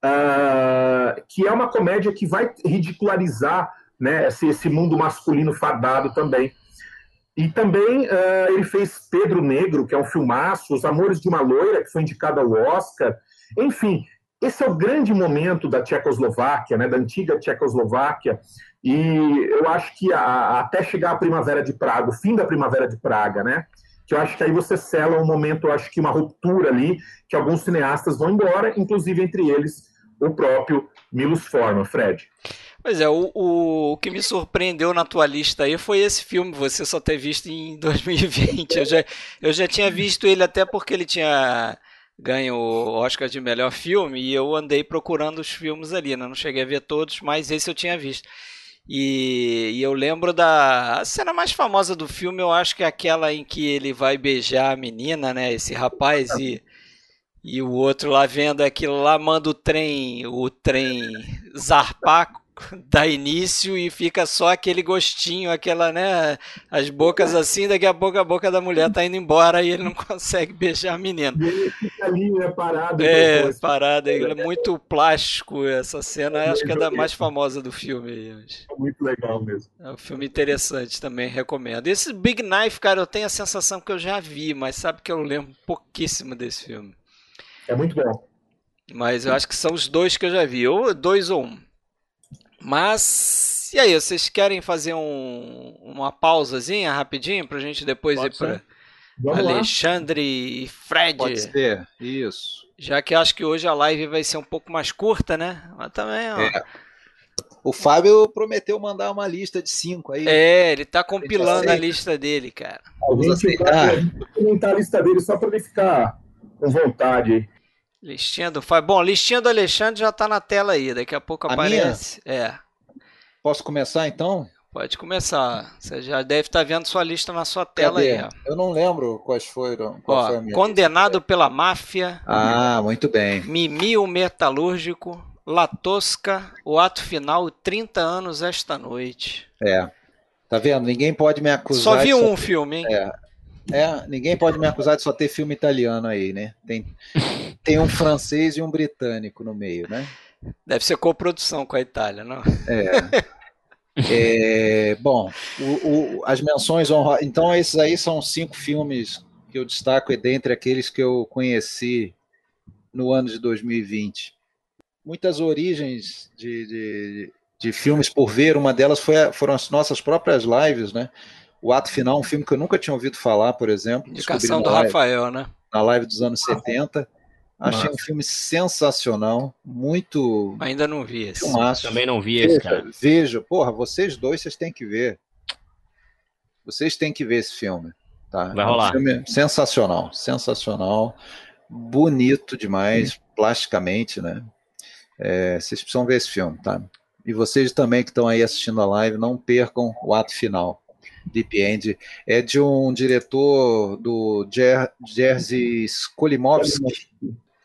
uh, que é uma comédia que vai ridicularizar né, esse, esse mundo masculino fadado também. E também uh, ele fez Pedro Negro, que é um filmaço, Os Amores de uma Loira, que foi indicado ao Oscar. Enfim, esse é o grande momento da Tchecoslováquia, né, da antiga Tchecoslováquia, e eu acho que a, até chegar a Primavera de Praga, o fim da Primavera de Praga, né? Que eu acho que aí você sela um momento, eu acho que uma ruptura ali, que alguns cineastas vão embora, inclusive entre eles o próprio Milos Forman, Fred. Pois é, o, o, o, que me surpreendeu na tua lista aí foi esse filme, você só ter visto em 2020. Eu já, eu já tinha visto ele até porque ele tinha ganho o Oscar de melhor filme e eu andei procurando os filmes ali, né? não cheguei a ver todos, mas esse eu tinha visto. E, e, eu lembro da a cena mais famosa do filme, eu acho que é aquela em que ele vai beijar a menina, né? Esse rapaz e, e o outro lá vendo aquilo lá manda o trem, o trem zarpar dá início e fica só aquele gostinho, aquela, né? As bocas assim, daqui a pouco a boca da mulher tá indo embora e ele não consegue beijar a menina. E ele fica ali, né, parado. É, parado. É muito plástico essa cena, acho que é da mais famosa do filme. É muito legal mesmo. É um filme interessante também, recomendo. Esse Big Knife, cara, eu tenho a sensação que eu já vi, mas sabe que eu lembro pouquíssimo desse filme. É muito bom. Mas eu acho que são os dois que eu já vi, ou dois ou um. Mas, e aí, vocês querem fazer um, uma pausazinha rapidinho pra gente depois Pode ir para Alexandre lá. e Fred? Pode ser, isso. Já que acho que hoje a live vai ser um pouco mais curta, né? Mas também, ó. É. O Fábio prometeu mandar uma lista de cinco aí. É, ele tá compilando a lista dele, cara. A gente vai comentar a lista dele só para ele ficar com vontade. Listinha do Fábio. Bom, listinha do Alexandre já tá na tela aí. Daqui a pouco A aparece. É. Posso começar então? Pode começar. Você já deve estar vendo sua lista na sua tela Cadê? aí, ó. Eu não lembro quais foram. Qual foi a Ó, minha condenado pela máfia, Ah, muito bem. Mimi o metalúrgico, La Tosca, o ato final, 30 anos esta noite. É. Tá vendo? Ninguém pode me acusar. Só vi um filme, hein? É. É, ninguém pode me acusar de só ter filme italiano aí, né? Tem, tem um francês e um britânico no meio, né? Deve ser coprodução com a Itália, não? É, bom, o- o- as menções honrosas. Então, esses aí são cinco filmes que eu destaco, e dentre aqueles que eu conheci no ano de 2020. Muitas origens de, de, de filmes por ver, uma delas foi foram as nossas próprias lives, né? O Ato Final, um filme que eu nunca tinha ouvido falar, por exemplo. Indicação do na live- Rafael, né? na live dos anos 70. Achei Massa. um filme sensacional, muito Ainda não vi esse. filmaço. Também não vi esse, cara. Veja, porra, vocês dois, vocês têm que ver. Vocês têm que ver esse filme. Tá? Vai É um rolar. filme sensacional, sensacional, bonito demais, plasticamente, né? É, vocês precisam ver esse filme, tá? E vocês também que estão aí assistindo a live, não percam o ato final. Deep End é de um diretor do Jer Jerzy Skolimowski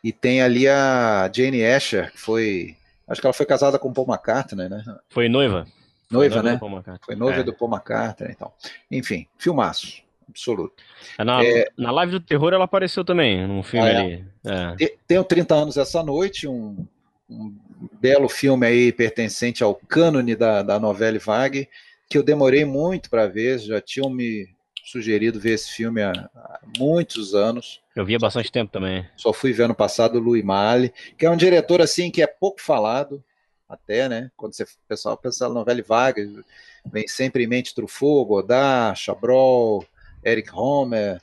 e tem ali a Jane Asher, que foi, acho que ela foi casada com Paul McCartney, né? Foi noiva. Noiva, Foi né? Foi noiva É. do Paul McCartney, então. Enfim, filmaço, absoluto. Na, na live do terror ela apareceu também, num filme Ah, é? ali. É. Te- Tenho 30 anos essa noite, um, um belo filme aí pertencente ao cânone da, da novela Vague, que eu demorei muito para ver, já tinham me sugerido ver esse filme há, há muitos anos. Eu vi há bastante tempo também. Só fui ver ano passado o Louis Malle, que é um diretor assim que é pouco falado, até, né? Quando você, o pessoal pensa na novela Vague, vem sempre em mente Truffaut, Godard, Chabrol, Eric Homer.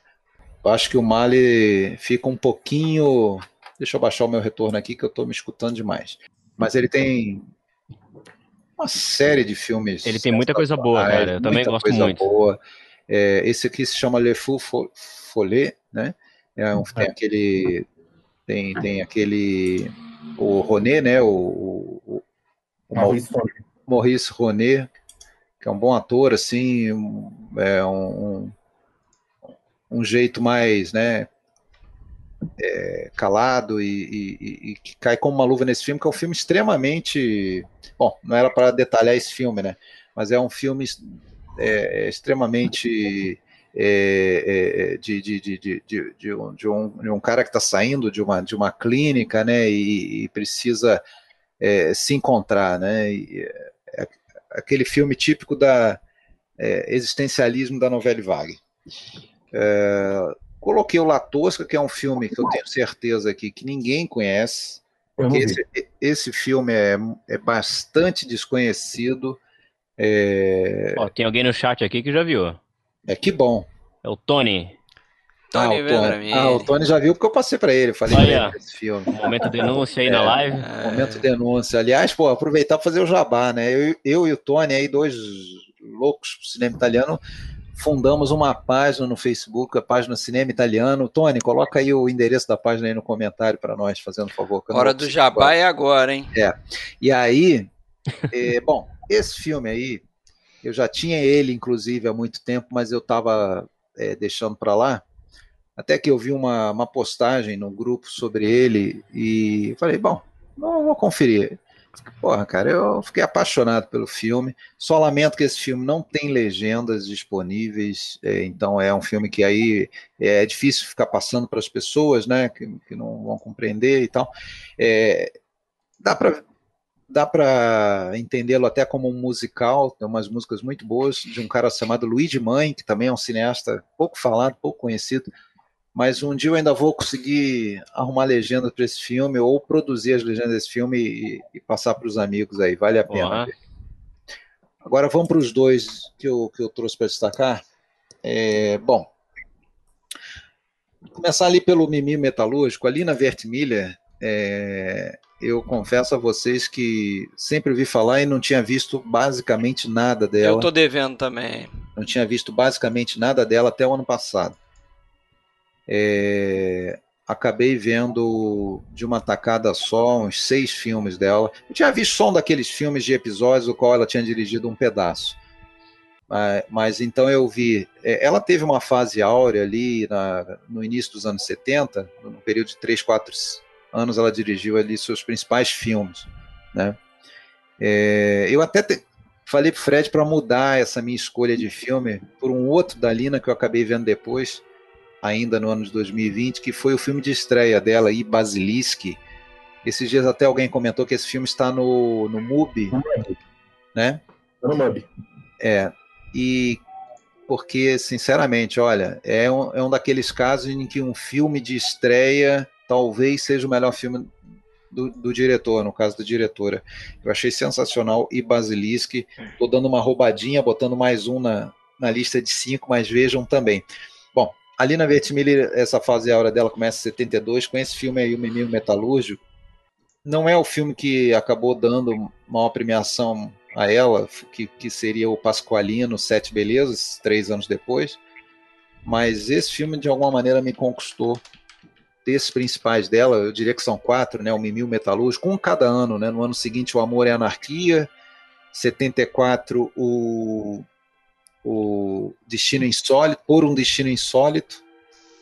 Eu acho que o Malle fica um pouquinho. Deixa eu baixar o meu retorno aqui, que eu estou me escutando demais. Mas ele tem uma série de filmes. Ele tem muita coisa boa, cara. Eu também gosto coisa muito. boa. É, esse aqui se chama Le Fou Fo- Follet, né? É um, tem aquele. Tem, tem aquele. O Roné, né? O, o, o- o Mau- Maurice. Maurice Roné, que é um bom ator, assim, um- é um, um jeito mais, né, é, calado e, e- e- que cai como uma luva nesse filme, que é um filme extremamente, bom, não era para detalhar esse filme, né, mas é um filme é, extremamente é, é, de, de, de, de, de, um, de, um, cara que está saindo de uma, de uma clínica, né, e, e precisa é, se encontrar, né, é, aquele filme típico da é, existencialismo da novela Vague. É, coloquei o La Tosca, que é um filme que eu tenho certeza aqui que ninguém conhece. Esse, esse filme é, é bastante desconhecido. É, Ó, tem alguém no chat aqui que já viu. é que bom. É o Tony. Ah, Tony o Vendramini. Tony, ah, o Tony já viu porque eu passei para ele. Falei Olha. pra ele desse filme. Momento denúncia aí É. na live. Momento denúncia. Aliás, pô, aproveitar para fazer o jabá, né? Eu, eu e o Tony, aí, dois loucos pro cinema italiano, fundamos uma página no Facebook, a página Cinema Italiano. Tony, coloca aí o endereço da página aí no comentário para nós, fazendo um favor. Hora do jabá agora. é agora, hein? E aí, é, bom, esse filme aí, eu já tinha ele, inclusive, há muito tempo, mas eu estava deixando para lá. Até que eu vi uma, uma postagem no grupo sobre ele e falei, bom, não vou conferir. Porra, cara, eu fiquei apaixonado pelo filme. Só lamento que esse filme não tem legendas disponíveis, é, então é um filme que aí é difícil ficar passando para as pessoas, né, que, que não vão compreender e tal. É, dá para dá para entendê-lo até como um musical, tem umas músicas muito boas de um cara chamado Luigi Mãe, que também é um cineasta pouco falado, pouco conhecido, mas um dia eu ainda vou conseguir arrumar legenda para esse filme ou produzir as legendas desse filme e, e passar para os amigos aí, vale a pena. Uhum. Agora vamos para os dois que eu, que eu trouxe para destacar. É, bom, começar ali pelo Mimi Metalúrgico, ali na Vertmiller, é, eu confesso a vocês que sempre ouvi falar e não tinha visto basicamente nada dela. Eu tô devendo também. Não tinha visto basicamente nada dela até o ano passado. É, acabei vendo de uma tacada só uns seis filmes dela. Eu tinha visto só um daqueles filmes de episódios o qual ela tinha dirigido um pedaço. Mas, mas então eu vi. É, ela teve uma fase áurea ali na, no início dos anos 70, no período de 3, 4 anos, ela dirigiu ali seus principais filmes. Né? É, eu até te, falei para Fred para mudar essa minha escolha de filme por um outro da Lina que eu acabei vendo depois, ainda no ano de 2020, que foi o filme de estreia dela, aí, Basilisk. Esses dias até alguém comentou que esse filme está no, no MUBI, né? No MUBI. É, e porque, sinceramente, olha, é um, é um daqueles casos em que um filme de estreia talvez seja o melhor filme do, do, diretor, no caso da diretora. Eu achei sensacional e Basilisk. Estou dando uma roubadinha, botando mais um na, na lista de cinco, mas vejam também. Bom, ali na Vertimille, essa fase áurea dela começa em 72, com esse filme aí, O Menino Metalúrgico. Não é o filme que acabou dando maior premiação a ela, que, que seria o Pasqualino, Sete Belezas, três anos depois. Mas esse filme, de alguma maneira, me conquistou. Desses principais dela, eu diria que são quatro, né? O Mimil Metalúrgico, um cada ano, né? No ano seguinte, O Amor é Anarquia. 74, o, o Destino Insólito, Por um Destino Insólito.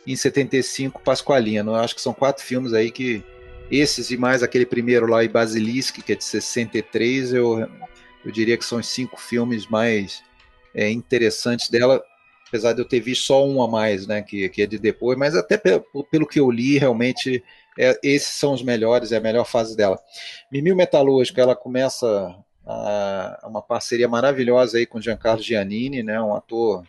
Em 75, Pasqualino. Eu acho que são quatro filmes aí que esses e mais aquele primeiro lá, e Basilisk, que é de 63, eu eu diria que são os cinco filmes mais é, interessantes dela, apesar de eu ter visto só um a mais, né, que, que é de depois, mas até pelo, pelo que eu li, realmente, é, esses são os melhores, é a melhor fase dela. Mimil Metalúrgico, ela começa a, uma parceria maravilhosa aí com Giancarlo Giannini, né, um ator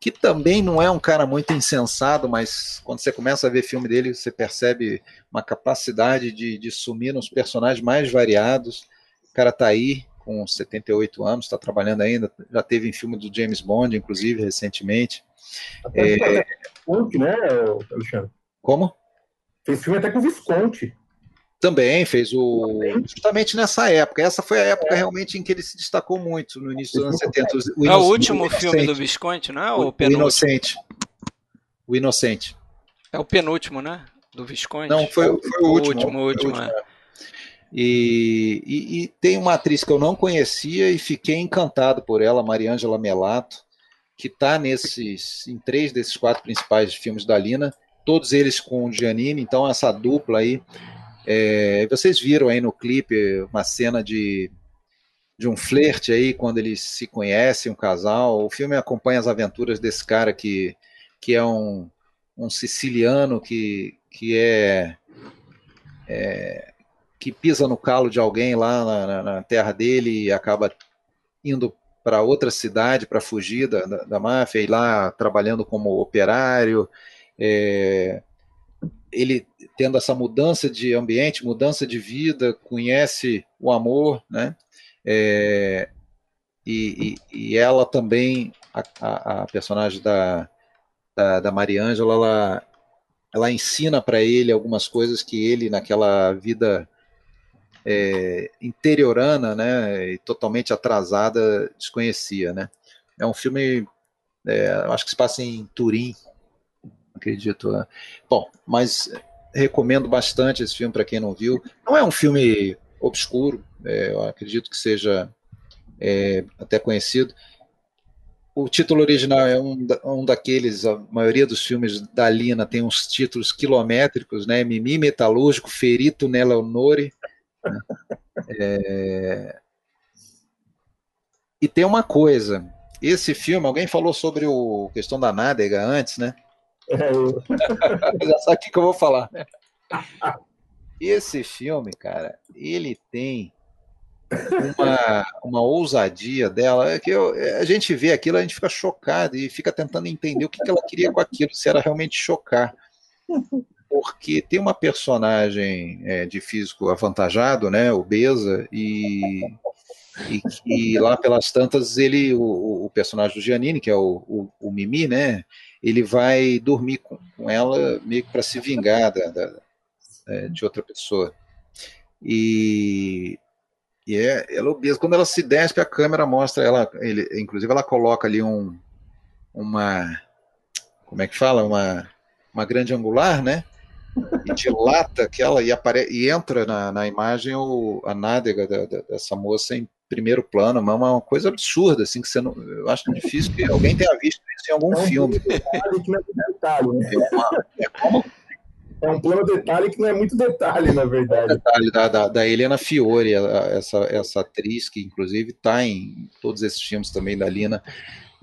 que também não é um cara muito insensado, mas quando você começa a ver filme dele, você percebe uma capacidade de, de sumir nos personagens mais variados, o cara tá aí com 78 anos, está trabalhando ainda, já teve em filme do James Bond, inclusive, recentemente. Até é... Visconti, né, Alexandre? Como? Fez filme até com o Visconti. Também fez o. Também. Justamente nessa época. Essa foi a época é. realmente em que ele se destacou muito, no início dos anos 70. O é o último o filme do Visconti, não é? O, o, o Inocente. O Inocente. É o penúltimo, né? Do Visconti. Não, foi, foi o, o último. último, o último, último é. E, e, e, tem uma atriz que eu não conhecia e fiquei encantado por ela, Mariângela Melato, que está nesses em três desses quatro principais filmes da Lina, todos eles com o Giannini, então essa dupla aí. É, vocês viram aí no clipe uma cena de, de um flerte aí, quando eles se conhecem, um casal. O filme acompanha as aventuras desse cara que, que é um, um siciliano que, que é, é que pisa no calo de alguém lá na, na terra dele e acaba indo para outra cidade para fugir da, da, da, máfia e lá trabalhando como operário. É, ele tendo essa mudança de ambiente, mudança de vida, conhece o amor, né? É, e, e, e, ela também, a, a, personagem da, da, da Mariângela, ela, ela ensina para ele algumas coisas que ele, naquela vida é, interiorana, né, e totalmente atrasada, desconhecia, né. É um filme, é, acho que se passa em Turim, acredito. Né? Bom, mas recomendo bastante esse filme para quem não viu. Não é um filme obscuro, é, eu acredito que seja é, até conhecido. O título original é um, um daqueles, a maioria dos filmes da Lina tem uns títulos quilométricos, né? Mimi Metalúrgico, Ferito Nell'Onore, é... E tem uma coisa, esse filme, alguém falou sobre o questão da nádega antes, né? É, eu... Já sabe o que eu vou falar. Esse filme, cara, ele tem uma, uma ousadia dela, é que eu, a gente vê aquilo, a gente fica chocado e fica tentando entender o que, que ela queria com aquilo, se era realmente chocar porque tem uma personagem é, de físico avantajado, né, obesa, e, e que lá pelas tantas ele, o, o personagem do Giannini, que é o, o, o, Mimi, né, ele vai dormir com, com ela meio que para se vingar da, da, é, de outra pessoa. E, e é, ela obesa. Quando ela se despe, a câmera mostra ela, ele, inclusive ela coloca ali um, uma, como é que fala, uma, uma grande angular, né? E dilata aquela e, apare, e entra na, na imagem o, a nádega da, da, dessa moça em primeiro plano, mas é uma coisa absurda, assim, que você não, eu acho difícil que alguém tenha visto isso em algum é um filme. Detalhe que não é detalhe, né? é, uma, é como é um plano detalhe que não é muito detalhe, na verdade. É detalhe da, da, da Helena Fiore, essa, essa atriz que, inclusive, está em todos esses filmes também da Lina,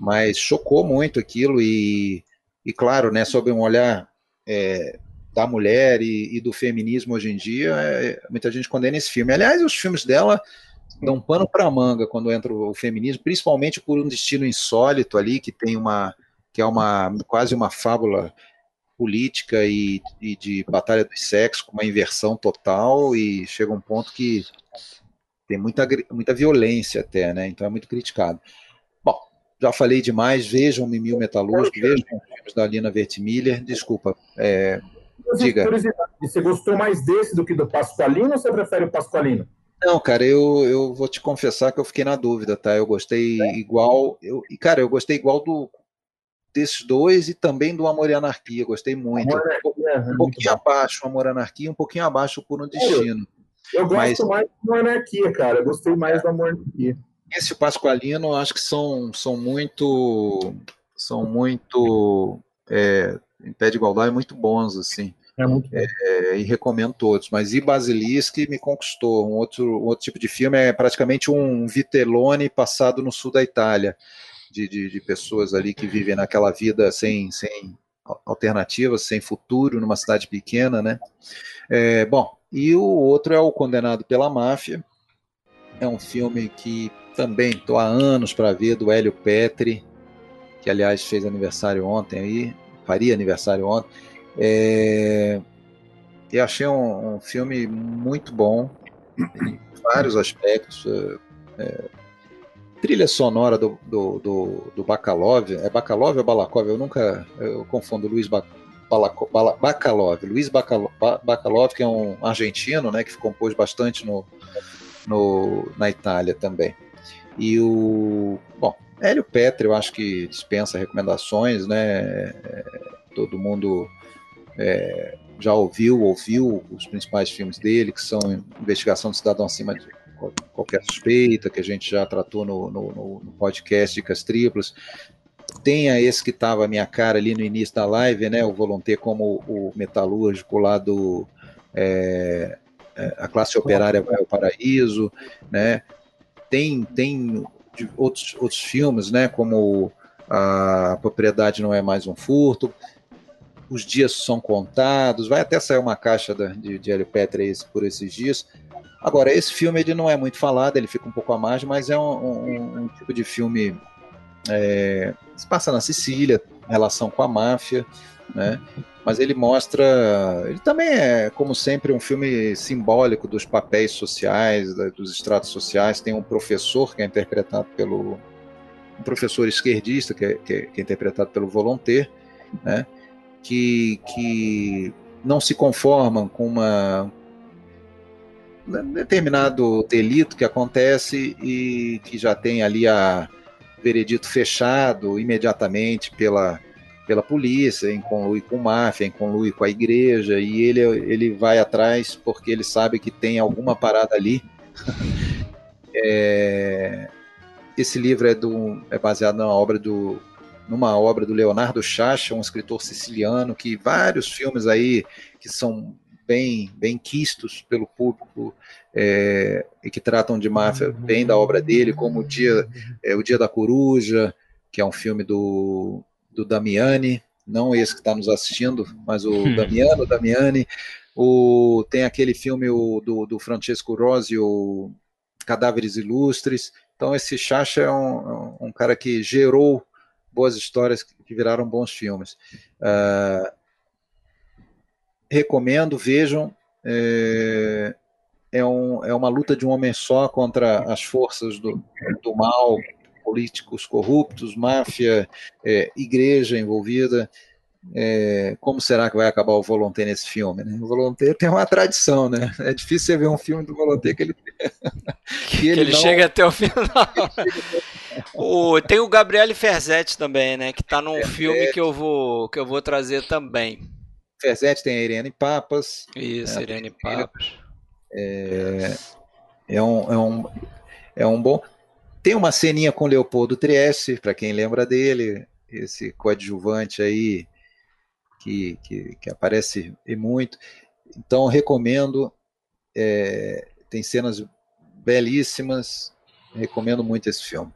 mas chocou muito aquilo e, e claro, né, sob um olhar é, da mulher e, e, do feminismo hoje em dia, é, muita gente condena esse filme. Aliás, os filmes dela dão pano para manga quando entra o feminismo, principalmente por um destino insólito ali que tem uma que é uma quase uma fábula política e, e, de batalha dos sexos, com uma inversão total, e chega um ponto que tem muita, muita violência até, né? Então é muito criticado. Bom, já falei demais, vejam Mimil Metalúrgico, vejam os filmes da Lina Vertmiller, desculpa, é, diga. Você gostou mais desse do que do Pasqualino ou você prefere o Pasqualino? Não, cara, eu, eu vou te confessar que eu fiquei na dúvida, tá? Eu gostei é? igual. Eu, cara, eu gostei igual do desses dois e também do Amor e Anarquia, gostei muito. É um pouquinho abaixo o Amor e Anarquia, um pouquinho abaixo Por um Destino. Eu, eu gosto Mas, mais do Anarquia, cara. Eu gostei mais do Amor e Anarquia. Esse Pasqualino, acho que são, são muito. São muito. É, em pé de igualdade, muito bons, assim. É muito. É, e recomendo todos. Mas e Basilisque me conquistou. Um outro, um outro tipo de filme é praticamente um Vitellone passado no sul da Itália de, de, de, pessoas ali que vivem naquela vida sem, sem alternativas, sem futuro, numa cidade pequena, né? É, bom, e o outro é o Condenado pela Máfia. É um filme que também estou há anos para ver, do Hélio Petri, que aliás fez aniversário ontem aí, faria aniversário ontem. É, achei um, um filme muito bom, em vários aspectos. É, é trilha sonora do, do, do, do Bakalov, é Bakalov ou Balakov? Eu nunca eu confundo Luiz ba, Balako, Bala, Bakalov, Luiz Bakalov, que é um argentino, né, que compôs bastante no, no, na Itália também. E o, bom, Hélio Petri, eu acho que dispensa recomendações, né, é, todo mundo é, já ouviu, ouviu os principais filmes dele, que são Investigação do Cidadão Acima de qualquer suspeita, que a gente já tratou no, no, no podcast Dicas Triplas. Tenha esse que estava a minha cara ali no início da live, né? O Volonté como o metalúrgico lá do é, é a classe operária vai ao paraíso, né? Tem, tem outros, outros filmes, né? Como a propriedade não é mais um furto, os dias são contados, vai até sair uma caixa de, de Hélio Petri por esses dias. Agora, esse filme ele não é muito falado, ele fica um pouco à margem, mas é um, um, um tipo de filme é, se passa na Sicília, relação com a máfia, né? Mas ele mostra, ele também é, como sempre, um filme simbólico dos papéis sociais, dos estratos sociais. Tem um professor que é interpretado pelo um professor esquerdista que é, que é, que é interpretado pelo Volonté, né? Que que não se conformam com uma determinado delito que acontece e que já tem ali a veredito fechado imediatamente pela, pela polícia, em conluí com máfia, em conluí com a igreja, e ele, ele vai atrás porque ele sabe que tem alguma parada ali. é, esse livro é, do, é baseado numa obra do numa obra do Leonardo Chacha, um escritor siciliano que vários filmes aí que são bem, bem quistos pelo público é, e que tratam de máfia bem da obra dele, como o Dia, é, o Dia da Coruja, que é um filme do, do Damiani, não esse que está nos assistindo, mas o hum. Damiano, Damiani. O, tem aquele filme o, do, do Francesco Rosi, o Cadáveres Ilustres. Então, esse Chacha é um, um cara que gerou boas histórias que viraram bons filmes. Uh, recomendo, vejam. É, é, um, é uma luta de um homem só contra as forças do, do mal, políticos corruptos, máfia, é, igreja envolvida. É, como será que vai acabar o Volonté nesse filme? Né? O Volonté tem uma tradição, né? É difícil você ver um filme do Volonté que ele, que ele, ele não... chega até o final. o, tem o Gabriele Ferzetti também, né? Que está num Ferzetti. filme que eu vou que eu vou trazer também. Ferzetti tem a Irene Papas. Isso, né? Irene Papas. É, é, um, é, um, é um bom. Tem uma ceninha com Leopoldo Trieste, para quem lembra dele, esse coadjuvante aí que, que, que aparece muito. Então, recomendo. É, tem cenas belíssimas. Recomendo muito esse filme.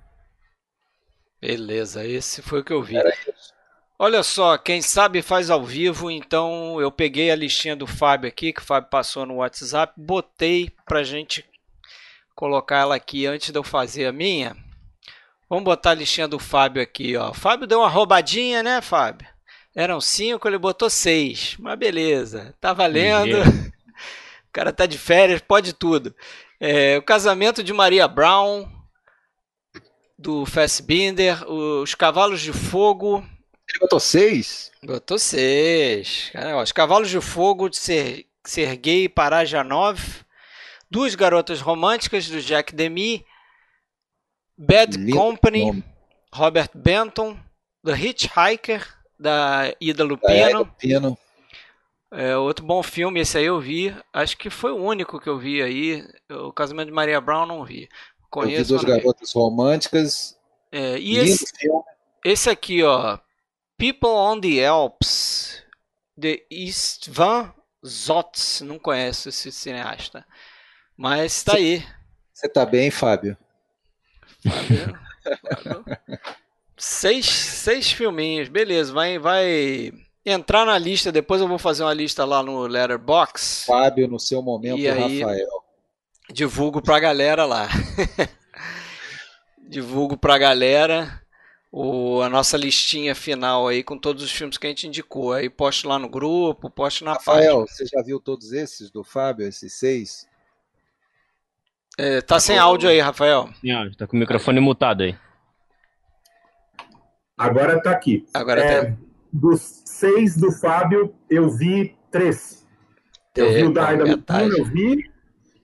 Beleza, esse foi o que eu vi. Olha só, quem sabe faz ao vivo, então eu peguei a listinha do Fábio aqui, que o Fábio passou no WhatsApp, botei pra gente colocar ela aqui antes de eu fazer a minha. Vamos botar a listinha do Fábio aqui, ó. O Fábio deu uma roubadinha, né, Fábio? Eram cinco, ele botou seis. Mas beleza, tá valendo. o cara tá de férias, pode tudo. É, o casamento de Maria Brown, do Fassbinder, os Cavalos de Fogo. Ele botou seis? Botou seis. Cara, ó, os Cavalos de Fogo de Ser, Sergei Parajanov. Duas Garotas Românticas, do Jack Demy. Bad Lindo Company, nome. Robert Benton. The Hitchhiker, da Ida Lupino. Lupino. É, outro bom filme, esse aí eu vi. Acho que foi o único que eu vi aí. O Casamento de Maria Brown não vi. Conheço. Eu vi duas garotas românticas. É, e esse, esse aqui, ó. People on the Alps. De Istvan Zotz. Não conheço esse cineasta. Mas tá aí. Você tá bem, Fábio? Fábio. Fábio. Seis, seis filminhos, beleza. Vai, vai entrar na lista. Depois eu vou fazer uma lista lá no Letterbox. Fábio, no seu momento, e aí, Rafael. Divulgo pra galera lá. divulgo pra galera o, a nossa listinha final aí com todos os filmes que a gente indicou. Aí posto lá no grupo, posto na Rafael, página. você já viu todos esses do Fábio, esses seis? É, tá sem áudio aí, Rafael. Sem áudio, tá com o microfone mutado aí. Agora está aqui. Agora é, tá. Dos seis do Fábio, eu vi três. Eu é, vi o da Aida Lupino, eu vi.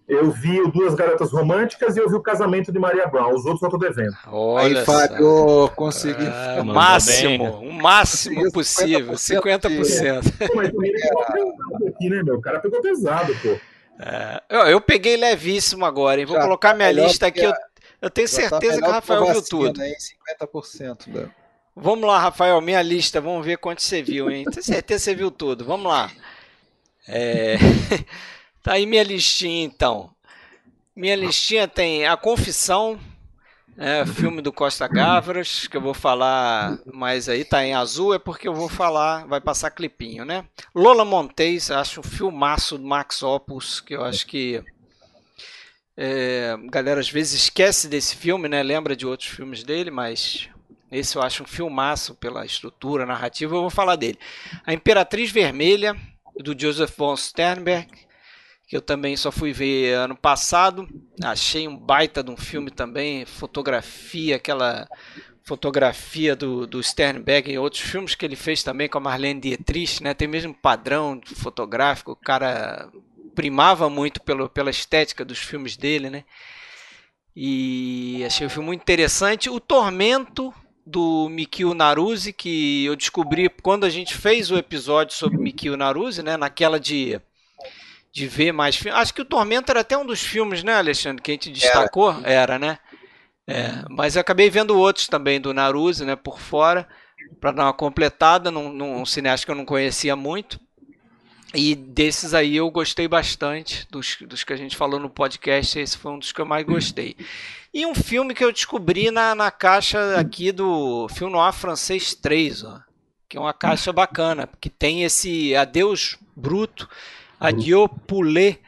Eu vi o Duas Garotas Românticas e eu vi o Casamento de Maria Brown. Os outros eu tô devendo. Olha Aí, Fábio, consegui. Ah, máximo, o máximo possível, 50%. 50%. Mas também ele pegou pesado aqui, né, meu? O cara pegou pesado, pô. É, eu, eu, peguei levíssimo agora, hein? Vou Já colocar minha lista aqui. Eu, eu, tenho tá certeza tá que o Rafael viu tudo. Aí, 50% da... Vamos lá, Rafael, minha lista, vamos ver quanto você viu, hein? Tenho certeza que você viu tudo. Vamos lá. É... tá aí minha listinha, então. Minha listinha tem A Confissão, é, filme do Costa Gavras, que eu vou falar mais aí, tá em azul, é porque eu vou falar, vai passar clipinho, né? Lola Montes, acho um filmaço do Max Opus, que eu acho que é, a galera às vezes esquece desse filme, né? Lembra de outros filmes dele, mas esse eu acho um filmaço pela estrutura narrativa, eu vou falar dele. A Imperatriz Vermelha, do Joseph von Sternberg, que eu também só fui ver ano passado. Achei um baita de um filme também, fotografia, aquela fotografia do, do Sternberg e outros filmes que ele fez também com a Marlene Dietrich, né? Tem mesmo padrão fotográfico, o cara primava muito pelo, pela estética dos filmes dele, né? E achei o filme muito interessante. O Tormento, do Mikio Naruse, que eu descobri quando a gente fez o episódio sobre Mikio Naruse, né? Naquela de, de ver mais filmes. Acho que o Tormento era até um dos filmes, né, Alexandre, que a gente destacou. Era, era né? É, mas eu acabei vendo outros também do Naruse, né, por fora, para dar uma completada num, num cineasta que eu não conhecia muito. E desses aí eu gostei bastante, dos, dos que a gente falou no podcast, esse foi um dos que eu mais gostei. E um filme que eu descobri na, na caixa aqui do Filme Noir Francês 3, ó, que é uma caixa bacana, que tem esse Adeus Bruto, Adieu Poulet,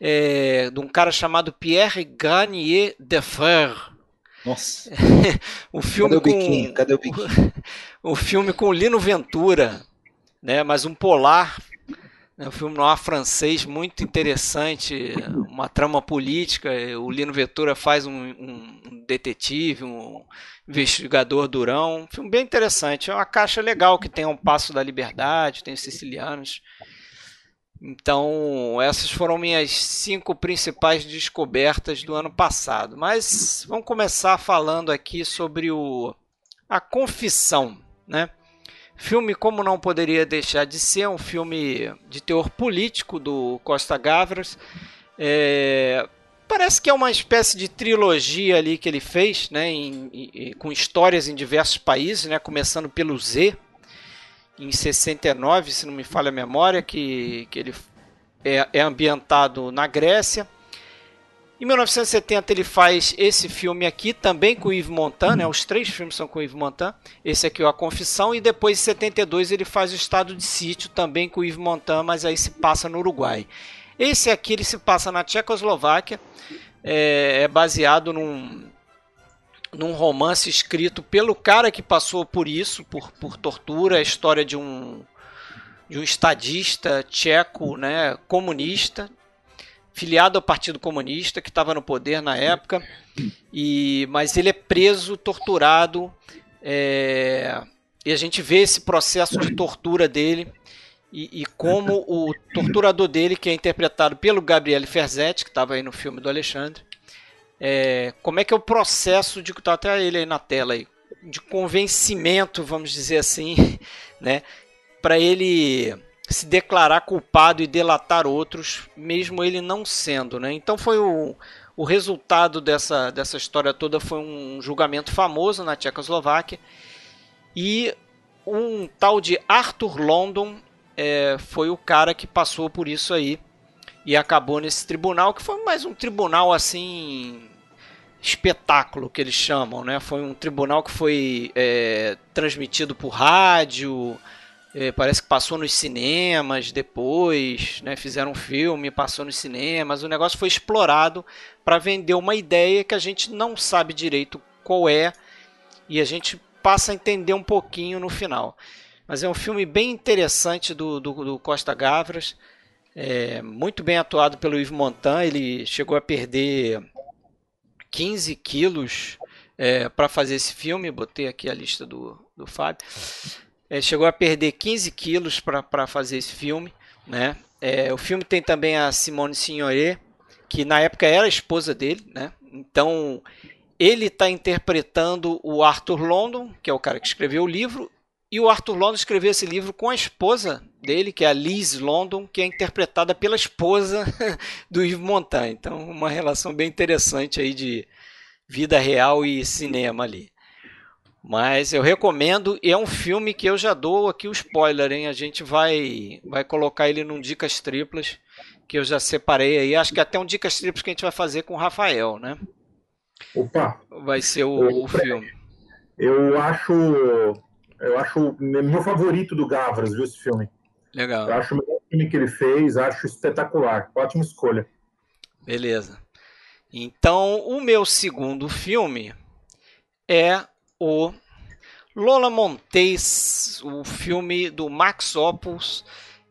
é, de um cara chamado Pierre Garnier de Fer. Nossa. o filme Cadê o biquinho? Com, Cadê o biquinho? o filme com Lino Ventura, né, mas um polar É um filme noir francês muito interessante, uma trama política. O Lino Ventura faz um, um, detetive, um investigador durão. Um filme bem interessante. É uma caixa legal que tem um Passo da Liberdade, tem os sicilianos. Então, essas foram minhas cinco principais descobertas do ano passado. Mas vamos começar falando aqui sobre o A Confissão, né? Filme, como não poderia deixar de ser, um filme de teor político do Costa Gavras. É, parece que é uma espécie de trilogia ali que ele fez, né, em, em, com histórias em diversos países, né, começando pelo Z, em 69, se não me falha a memória, que, que ele é, é ambientado na Grécia. Em 1970 ele faz esse filme aqui, também com o Yves Montand, né? os três filmes são com o Yves Montand, esse aqui é A Confissão, e depois em 72 ele faz o Estado de Sítio, também com o Yves Montand, mas aí se passa no Uruguai. Esse aqui ele se passa na Tchecoslováquia, é, é baseado num, num romance escrito pelo cara que passou por isso, por, por tortura, a história de um, de um estadista tcheco né, comunista, filiado ao Partido Comunista, que estava no poder na época, e mas ele é preso, torturado, é, e a gente vê esse processo de tortura dele e, e, como o torturador dele, que é interpretado pelo Gabriele Ferzetti, que estava aí no filme do Alexandre, é, como é que é o processo de tá até ele aí na tela aí, de convencimento, vamos dizer assim, né, para ele se declarar culpado e delatar outros, mesmo ele não sendo, né? Então foi o, o resultado dessa, dessa história toda foi um julgamento famoso na Tchecoslováquia e um tal de Arthur London é, foi o cara que passou por isso aí e acabou nesse tribunal que foi mais um tribunal assim espetáculo que eles chamam, né? Foi um tribunal que foi é, transmitido por rádio é, parece que passou nos cinemas depois, né, fizeram um filme, passou nos cinemas. O negócio foi explorado para vender uma ideia que a gente não sabe direito qual é e a gente passa a entender um pouquinho no final. Mas é um filme bem interessante do, do, do Costa Gavras, é, muito bem atuado pelo Yves Montand. Ele chegou a perder 15 quilos é, para fazer esse filme. Botei aqui a lista do, do Fábio. É, chegou a perder 15 quilos para fazer esse filme. Né? É, o filme tem também a Simone Signoret, que na época era a esposa dele. Né? Então ele está interpretando o Arthur London, que é o cara que escreveu o livro, e o Arthur London escreveu esse livro com a esposa dele, que é a Liz London, que é interpretada pela esposa do Yves Montand. Então, uma relação bem interessante aí de vida real e cinema ali. Mas eu recomendo e é um filme que eu já dou aqui o spoiler, hein? A gente vai vai colocar ele num dicas triplas que eu já separei aí. Acho que até um dicas triplas que a gente vai fazer com o Rafael, né? Opa. Vai ser o, o filme. Eu acho eu acho meu favorito do Gavras, viu esse filme? Legal. Eu acho o melhor filme que ele fez, acho espetacular. Ótima escolha. Beleza. Então, o meu segundo filme é o Lola Montes, o filme do Max Opus.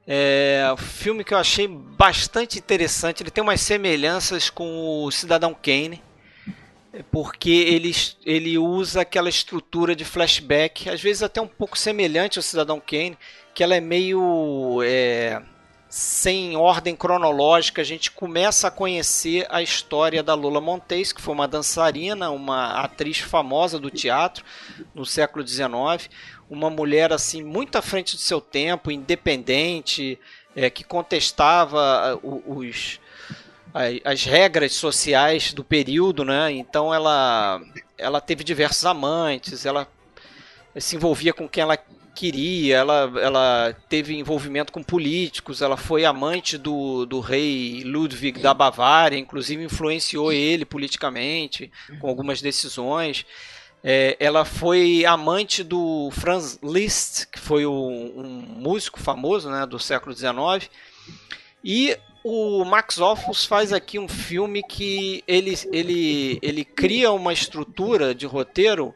É um filme que eu achei bastante interessante. Ele tem umas semelhanças com o Cidadão Kane, porque ele, ele usa aquela estrutura de flashback, às vezes até um pouco semelhante ao Cidadão Kane, que ela é meio é, sem ordem cronológica, a gente começa a conhecer a história da Lola Montes, que foi uma dançarina, uma atriz famosa do teatro no século XIX, uma mulher assim muito à frente do seu tempo, independente, é, que contestava os as regras sociais do período, né? Então ela ela teve diversos amantes, ela se envolvia com quem ela queria, ela, ela teve envolvimento com políticos, ela foi amante do, do rei Ludwig da Bavária, inclusive influenciou ele politicamente com algumas decisões. É, ela foi amante do Franz Liszt, que foi o, um músico famoso né, do século XIX. E o Max Offus faz aqui um filme que ele, ele, ele cria uma estrutura de roteiro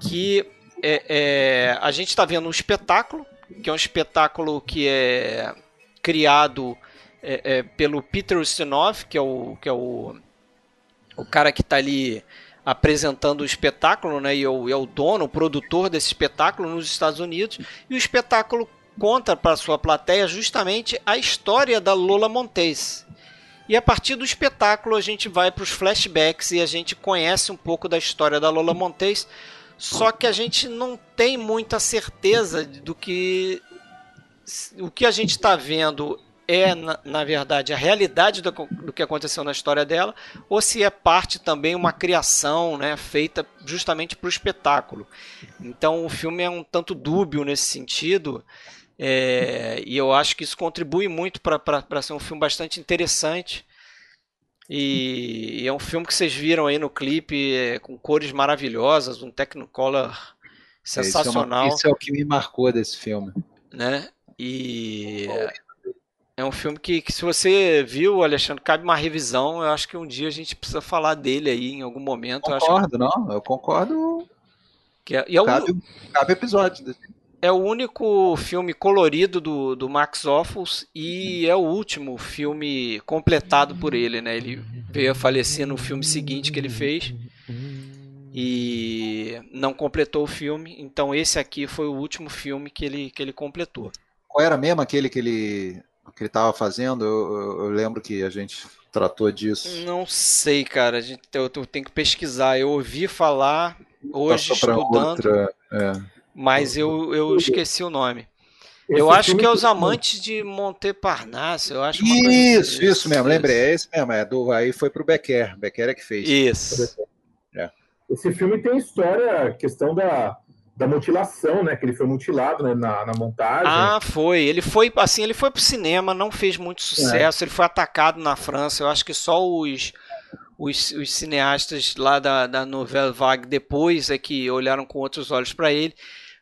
que é, é, a gente está vendo um espetáculo, que é um espetáculo que é criado é, é, pelo Peter Ustinov, que é o, que é o, o cara que está ali apresentando o espetáculo, né? E é o, é o dono, o produtor desse espetáculo nos Estados Unidos. E o espetáculo conta para sua plateia justamente a história da Lola Montez. E a partir do espetáculo a gente vai para os flashbacks e a gente conhece um pouco da história da Lola Montez, só que a gente não tem muita certeza do que o que a gente está vendo é, na, na, verdade, a realidade do, do, que aconteceu na história dela, ou se é parte também uma criação né, feita justamente para o espetáculo. Então o filme é um tanto dúbio nesse sentido, é, e eu acho que isso contribui muito para ser um filme bastante interessante. E, e, é um filme que vocês viram aí no clipe é, com cores maravilhosas, um Technicolor sensacional. Isso é, uma, isso é, o que me marcou desse filme. Né? E é um filme que, que, se você viu, Alexandre, cabe uma revisão. Eu acho que um dia a gente precisa falar dele aí em algum momento. Concordo, eu não? Eu concordo. Que é, e é cabe, o, cabe episódio. É o único filme colorido do, do Max Offals e é o último filme completado por ele, né? Ele veio a falecer no filme seguinte que ele fez e não completou o filme. Então esse aqui foi o último filme que ele, que ele completou. Qual era mesmo aquele que ele que ele estava fazendo? Eu, eu, lembro que a gente tratou disso. Não sei, cara. A gente, eu, eu tenho que pesquisar. Eu ouvi falar hoje estudando, outra, é. Mas eu, eu esqueci o nome. Esse eu acho que é os amantes de Montparnasse. Eu acho isso, assim. isso mesmo. Lembrei, é esse mesmo. É do, aí foi pro Becker. Becker é que fez. Isso. É. Esse filme tem história, questão da da mutilação, né? Que ele foi mutilado né, na, na montagem. Ah, foi. Ele foi assim, ele foi pro cinema, não fez muito sucesso. É. Ele foi atacado na França. Eu acho que só os os, os cineastas lá da, da Nouvelle Vague depois é que olharam com outros olhos para ele.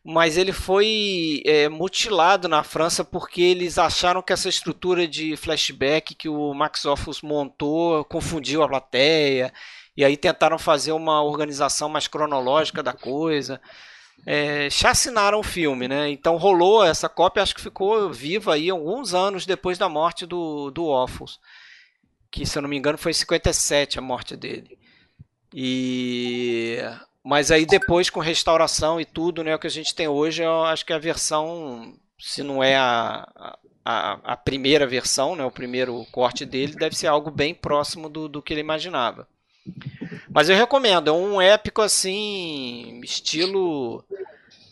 Mas ele foi é, mutilado na França porque eles acharam que essa estrutura de flashback que o Max Offus montou confundiu a plateia. E aí tentaram fazer uma organização mais cronológica da coisa é, chacinaram o filme, né? Então rolou essa cópia, acho que ficou viva aí alguns anos depois da morte do, do Offus. Que, se eu não me engano, foi em 57 a morte dele. E... Mas aí depois, com restauração e tudo, né, o que a gente tem hoje, eu acho que a versão, se não é a, a, a primeira versão, né, o primeiro corte dele, deve ser algo bem próximo do, do que ele imaginava. Mas eu recomendo, é um épico assim, estilo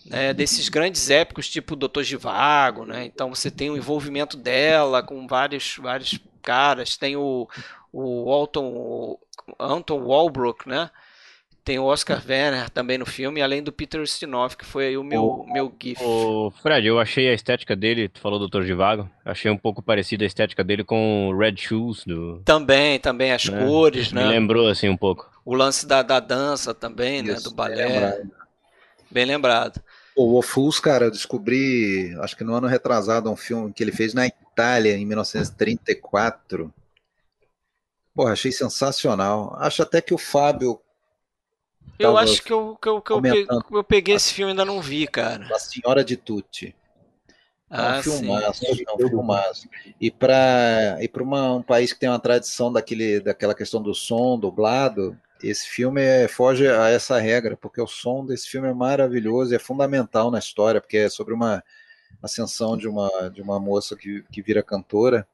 né, desses grandes épicos, tipo Doutor Givago, né? Então você tem o envolvimento dela com vários, vários caras, tem o, o Alton, o Anton Walbrook, né? Tem o Oscar Werner também no filme, além do Peter Ustinov, que foi o meu, o, meu gif. O Fred, eu achei a estética dele, tu falou Doutor Givago, achei um pouco parecida a estética dele com o Red Shoes do... Também, também, as né? cores, né? Me lembrou assim um pouco. O lance da, da dança também, né? Isso, do balé. Bem lembrado. Bem lembrado. O Ofus, cara, eu descobri, acho que no ano retrasado, um filme que ele fez na Itália, em 1934. Porra, achei sensacional. Acho até que o Fábio. Eu acho que eu, que eu, que eu, peguei, eu peguei esse filme e ainda não vi, cara. A Senhora de Tutti. É um ah, filmaço, sim. é um filmaço. E para e um país que tem uma tradição daquele, daquela questão do som dublado, esse filme é, foge a essa regra, porque o som desse filme é maravilhoso, é fundamental na história, porque é sobre uma ascensão de uma, de uma moça que, que vira cantora,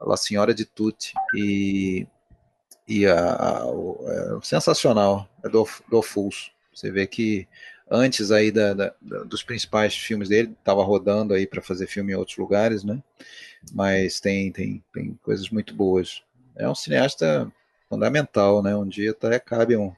a Senhora de Tutti, e, e a, a, é sensacional, é do, do Fulso. Você vê que antes aí da, da, dos principais filmes dele, estava rodando aí para fazer filme em outros lugares, né? Mas tem, tem, tem coisas muito boas. É um cineasta fundamental, né? Um dia até cabe um,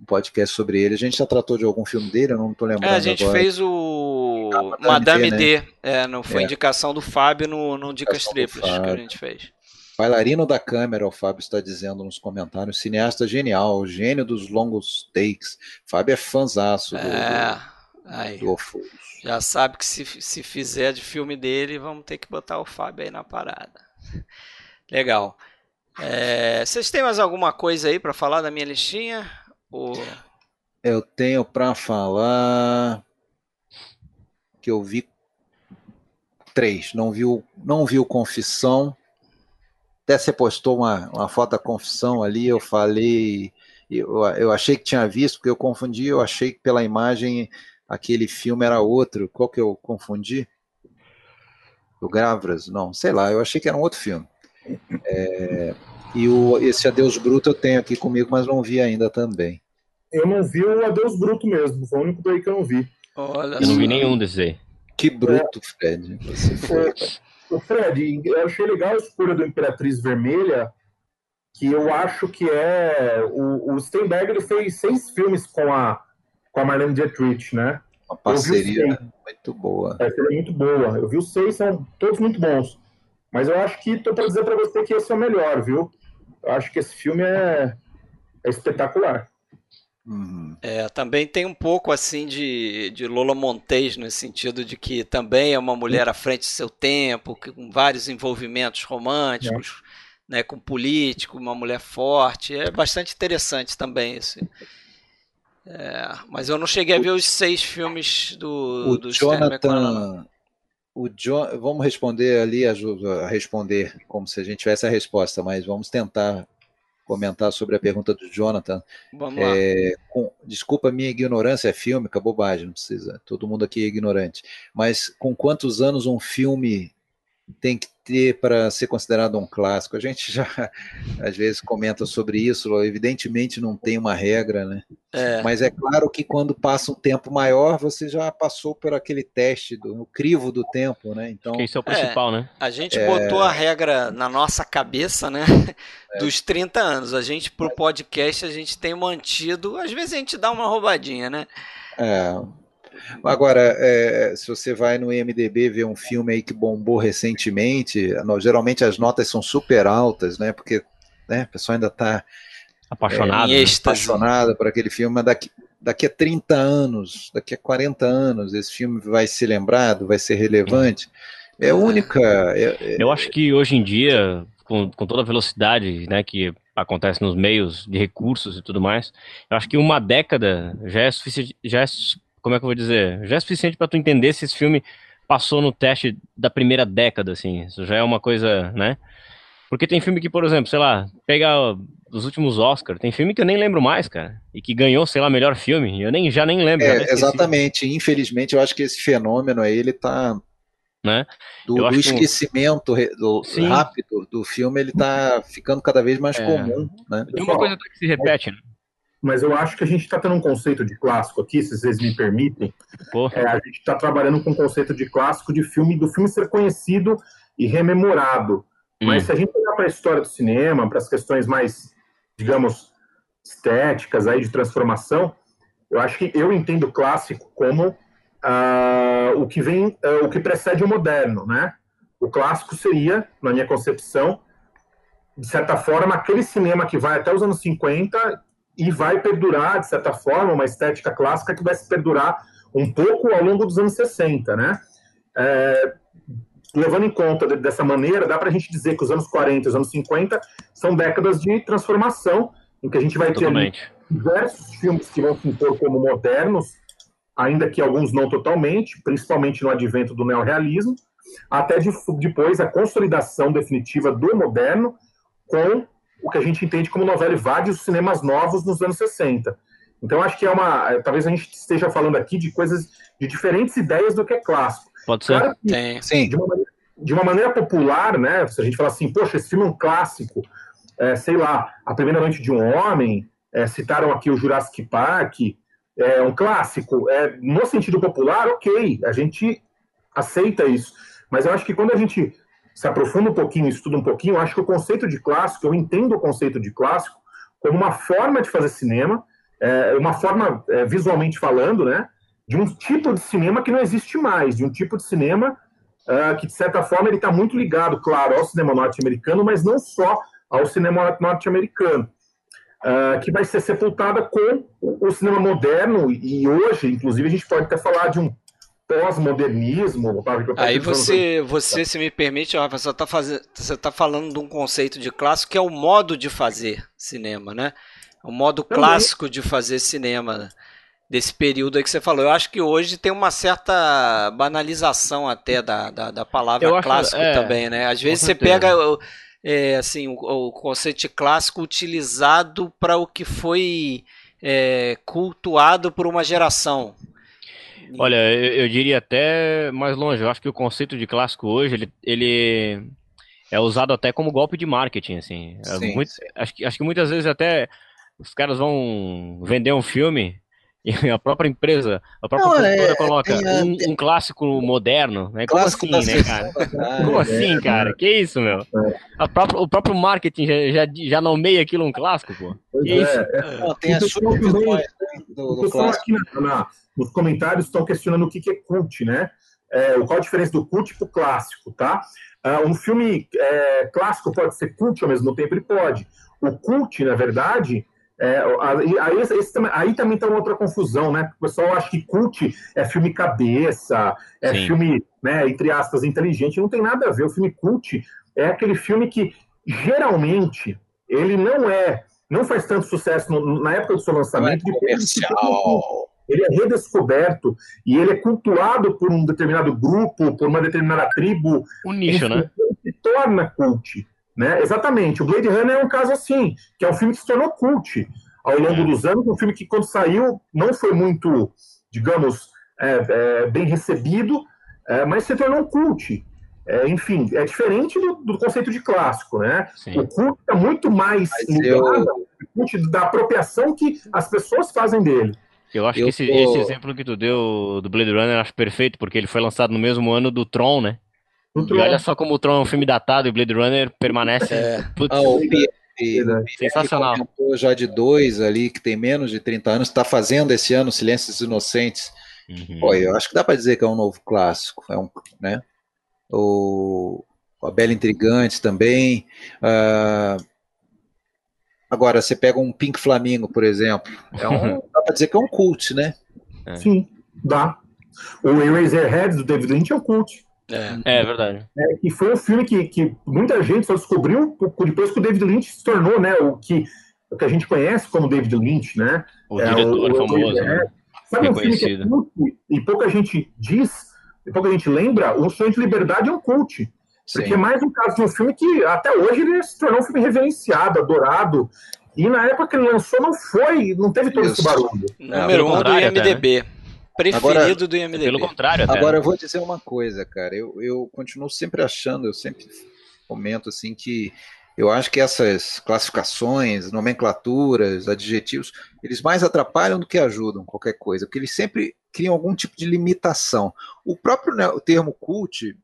um podcast sobre ele. A gente já tratou de algum filme dele, eu não estou lembrando. É, a gente agora. fez o ah, Madame, Madame D, D. Né? É, não foi é. indicação do Fábio no, no Dicas Triplas que a gente fez. Bailarino da câmera, o Fábio está dizendo nos comentários. Cineasta genial, gênio dos longos takes. Fábio é fanzaço do, é, do, do Já sabe que se, se fizer de filme dele, vamos ter que botar o Fábio aí na parada. Legal. É, vocês têm mais alguma coisa aí para falar da minha listinha? Ou... Eu tenho para falar que eu vi três. Não viu, não viu Confissão. Até você postou uma, uma foto da Confissão ali, eu falei, eu, eu achei que tinha visto, porque eu confundi, eu achei que pela imagem aquele filme era outro. Qual que eu confundi? O Gravras? Não, sei lá, eu achei que era um outro filme. É, e o, esse Adeus Bruto eu tenho aqui comigo, mas não vi ainda também. Eu não vi o Adeus Bruto mesmo, foi o único daí que eu não vi. Olha eu não vi nenhum desses aí. Que bruto, Fred. Você foi. O Fred, eu achei legal a escolha do Imperatriz Vermelha, que eu acho que é. O, o Steinberg ele fez seis filmes com a, com a Marlene Dietrich, né? Uma parceria muito boa. É, é muito boa. Eu vi os seis, são todos muito bons. Mas eu acho que tô para dizer para você que esse é o melhor, viu? Eu acho que esse filme é, é espetacular. Uhum. É, também tem um pouco assim de, de Lola Montez, no sentido de que também é uma mulher à frente do seu tempo, com vários envolvimentos românticos, é. né, com político, uma mulher forte. É bastante interessante também esse. É, mas eu não cheguei a ver os seis filmes do, o do Jonathan. O John, vamos responder ali, a, a responder como se a gente tivesse a resposta, mas vamos tentar comentar sobre a pergunta do Jonathan. Vamos lá. É, com, desculpa a minha ignorância, é fílmica, bobagem, não precisa. Todo mundo aqui é ignorante. Mas com quantos anos um filme tem que ter para ser considerado um clássico? A gente já às vezes comenta sobre isso, evidentemente não tem uma regra, né? É. Mas é claro que quando passa um tempo maior, você já passou por aquele teste do crivo do tempo, né? Então, isso é o principal, é, né? A gente é... botou a regra na nossa cabeça, né? É. Dos 30 anos. A gente pro podcast a gente tem mantido, às vezes a gente dá uma roubadinha, né? É, Agora, é, se você vai no IMDB ver um filme aí que bombou recentemente, geralmente as notas são super altas, né? Porque né, a pessoa ainda está apaixonada, é, apaixonada por aquele filme, mas daqui, daqui a 30 anos, daqui a 40 anos, esse filme vai ser lembrado, vai ser relevante. É única. É, é, Eu acho que hoje em dia, com, com toda a velocidade né, que acontece nos meios de recursos e tudo mais, eu acho que uma década já é suficiente, já é como é que eu vou dizer? Já é suficiente para tu entender se esse filme passou no teste da primeira década, assim. Isso já é uma coisa, né? Porque tem filme que, por exemplo, sei lá, pega os últimos Oscars, tem filme que eu nem lembro mais, cara, e que ganhou, sei lá, melhor filme, eu nem já nem lembro. É, exatamente. Infelizmente, eu acho que esse fenômeno aí ele tá né? Do, do esquecimento do, rápido do filme, ele tá ficando cada vez mais é. comum, né? Tem uma coisa que se repete, né? Mas eu acho que a gente está tendo um conceito de clássico aqui, se vocês me permitem. É, a gente está trabalhando com um conceito de clássico de filme, do filme ser conhecido e rememorado. Hum. Mas se a gente olhar para a história do cinema, para as questões mais, digamos, estéticas aí de transformação, eu acho que eu entendo clássico como uh, o que vem, uh, o que precede o moderno, né? O clássico seria, na minha concepção, de certa forma, aquele cinema que vai até os anos 50 e vai perdurar, de certa forma, uma estética clássica que vai se perdurar um pouco ao longo dos anos 60, né? É, levando em conta dessa maneira, dá para a gente dizer que os anos 40 e os anos 50 são décadas de transformação, em que a gente vai Totalmente. ter diversos filmes que vão se impor como modernos, ainda que alguns não totalmente, principalmente no advento do neorrealismo, até de, depois a consolidação definitiva do moderno com o que a gente entende como novela e vários cinemas novos nos anos 60. Então, acho que é uma. Talvez a gente esteja falando aqui de coisas, de diferentes ideias do que é clássico. Pode ser. Claro que, Tem. Sim. De uma, maneira, de uma, maneira, popular, né? Se a gente falar assim, poxa, esse filme é um clássico, é, sei lá, A Primeira Noite de um Homem, é, citaram aqui o Jurassic Park, é um clássico. É, no sentido popular, ok, a gente aceita isso. Mas eu acho que quando a gente se aprofunda um pouquinho, estuda um pouquinho, acho que o conceito de clássico, eu entendo o conceito de clássico como uma forma de fazer cinema, é, uma forma, é, visualmente falando, né, de um tipo de cinema que não existe mais, de um tipo de cinema uh, que, de certa forma, ele está muito ligado, claro, ao cinema norte-americano, mas não só ao cinema norte-americano, uh, que vai ser sepultada com o cinema moderno, e hoje, inclusive, a gente pode até falar de um pós-modernismo. Aí você, você, se me permite, você está você tá falando de um conceito de clássico que é o modo de fazer cinema, né? O modo Também. clássico de fazer cinema. desse período aí que você falou. Eu acho que hoje tem uma certa banalização até da, da, da palavra Eu acho- clássico é, também, né? Às vezes você pega o- é, assim, o, o conceito de clássico utilizado para o que foi é, cultuado por uma geração. Olha, eu, eu diria até mais longe. Eu acho que o conceito de clássico hoje, ele, ele é usado até como golpe de marketing, assim. É Sim, muito- sim. acho, que, acho que muitas vezes até os caras vão vender um filme e a própria empresa, a própria Não, produtora é- coloca a- um, um clássico moderno, né? Como Clássico assim, né, cara? tarde. Como assim, cara? Que isso, meu? A própria- o próprio marketing já, já, já nomeia aquilo um clássico, pô. Pois Que isso? é, Não, tem né, do, O do pessoal clássico. aqui na- na- nos comentários estão questionando o que, que é cult, né? É, qual a diferença do cult para o clássico, tá? Ah, um filme é, clássico pode ser cult ao mesmo tempo? Ele pode. O cult, na verdade, é, aí, aí, esse- esse também- aí também está outra confusão, né? O pessoal acha que cult é filme cabeça, é Sim. filme, né, entre aspas, inteligente. Não tem nada a ver. O filme cult é aquele filme que, geralmente, ele não é, não faz tanto sucesso no- na época do seu Não é lançamento. cult comercial. ele é redescoberto e ele é cultuado por um determinado grupo, por uma determinada tribo, Um nicho, né? se torna cult. Né? Exatamente. O Blade Runner é um caso assim, que é um filme que se tornou cult ao longo É. dos anos, um filme que quando saiu não foi muito, digamos, é, é, bem recebido, é, mas se tornou um cult. É, enfim, é diferente do, do conceito de clássico, né? Sim. O cult é muito mais eu- cult da apropriação que as pessoas fazem dele. Eu acho Eu que esse, tô- esse exemplo que tu deu do Blade Runner acho perfeito, porque ele foi lançado no mesmo ano do Tron, né? E olha só como o Tron é um filme datado e o Blade Runner permanece É. putz, Ah, o Pierre, sensacional. já de dois ali, que tem menos de 30 anos, está fazendo esse ano Silêncios Inocentes. Uhum. Pô, eu acho que dá para dizer que é um novo clássico. É um, né? O, a Bela Intrigante também. Ah, agora, você pega um Pink Flamingo, por exemplo. É um, dá para dizer que é um cult, né? Sim, dá. O Eraserhead do David Lynch é um cult. É. É verdade. né? E foi um filme que, que muita gente só descobriu depois que o David Lynch se tornou né, o, que, o que a gente conhece como David Lynch, né? O É, diretor o- o- famoso. é. né? Sabe um filme que é Reconhecido. cult e pouca gente diz, e pouca gente lembra? O Sonho de Liberdade é um cult. Porque é mais um caso de um filme que até hoje ele se tornou um filme reverenciado, adorado. E na época que ele lançou não foi, não teve todo esse Isso. barulho. Número pelo um do até, IMDB. Preferido do IMDB. Pelo contrário, até. Agora né? eu vou dizer uma coisa, cara. Eu, eu continuo sempre achando, eu sempre comento assim que eu acho que essas classificações, nomenclaturas, adjetivos, eles mais atrapalham do que ajudam qualquer coisa, porque eles sempre criam algum tipo de limitação. O próprio né, o termo cult,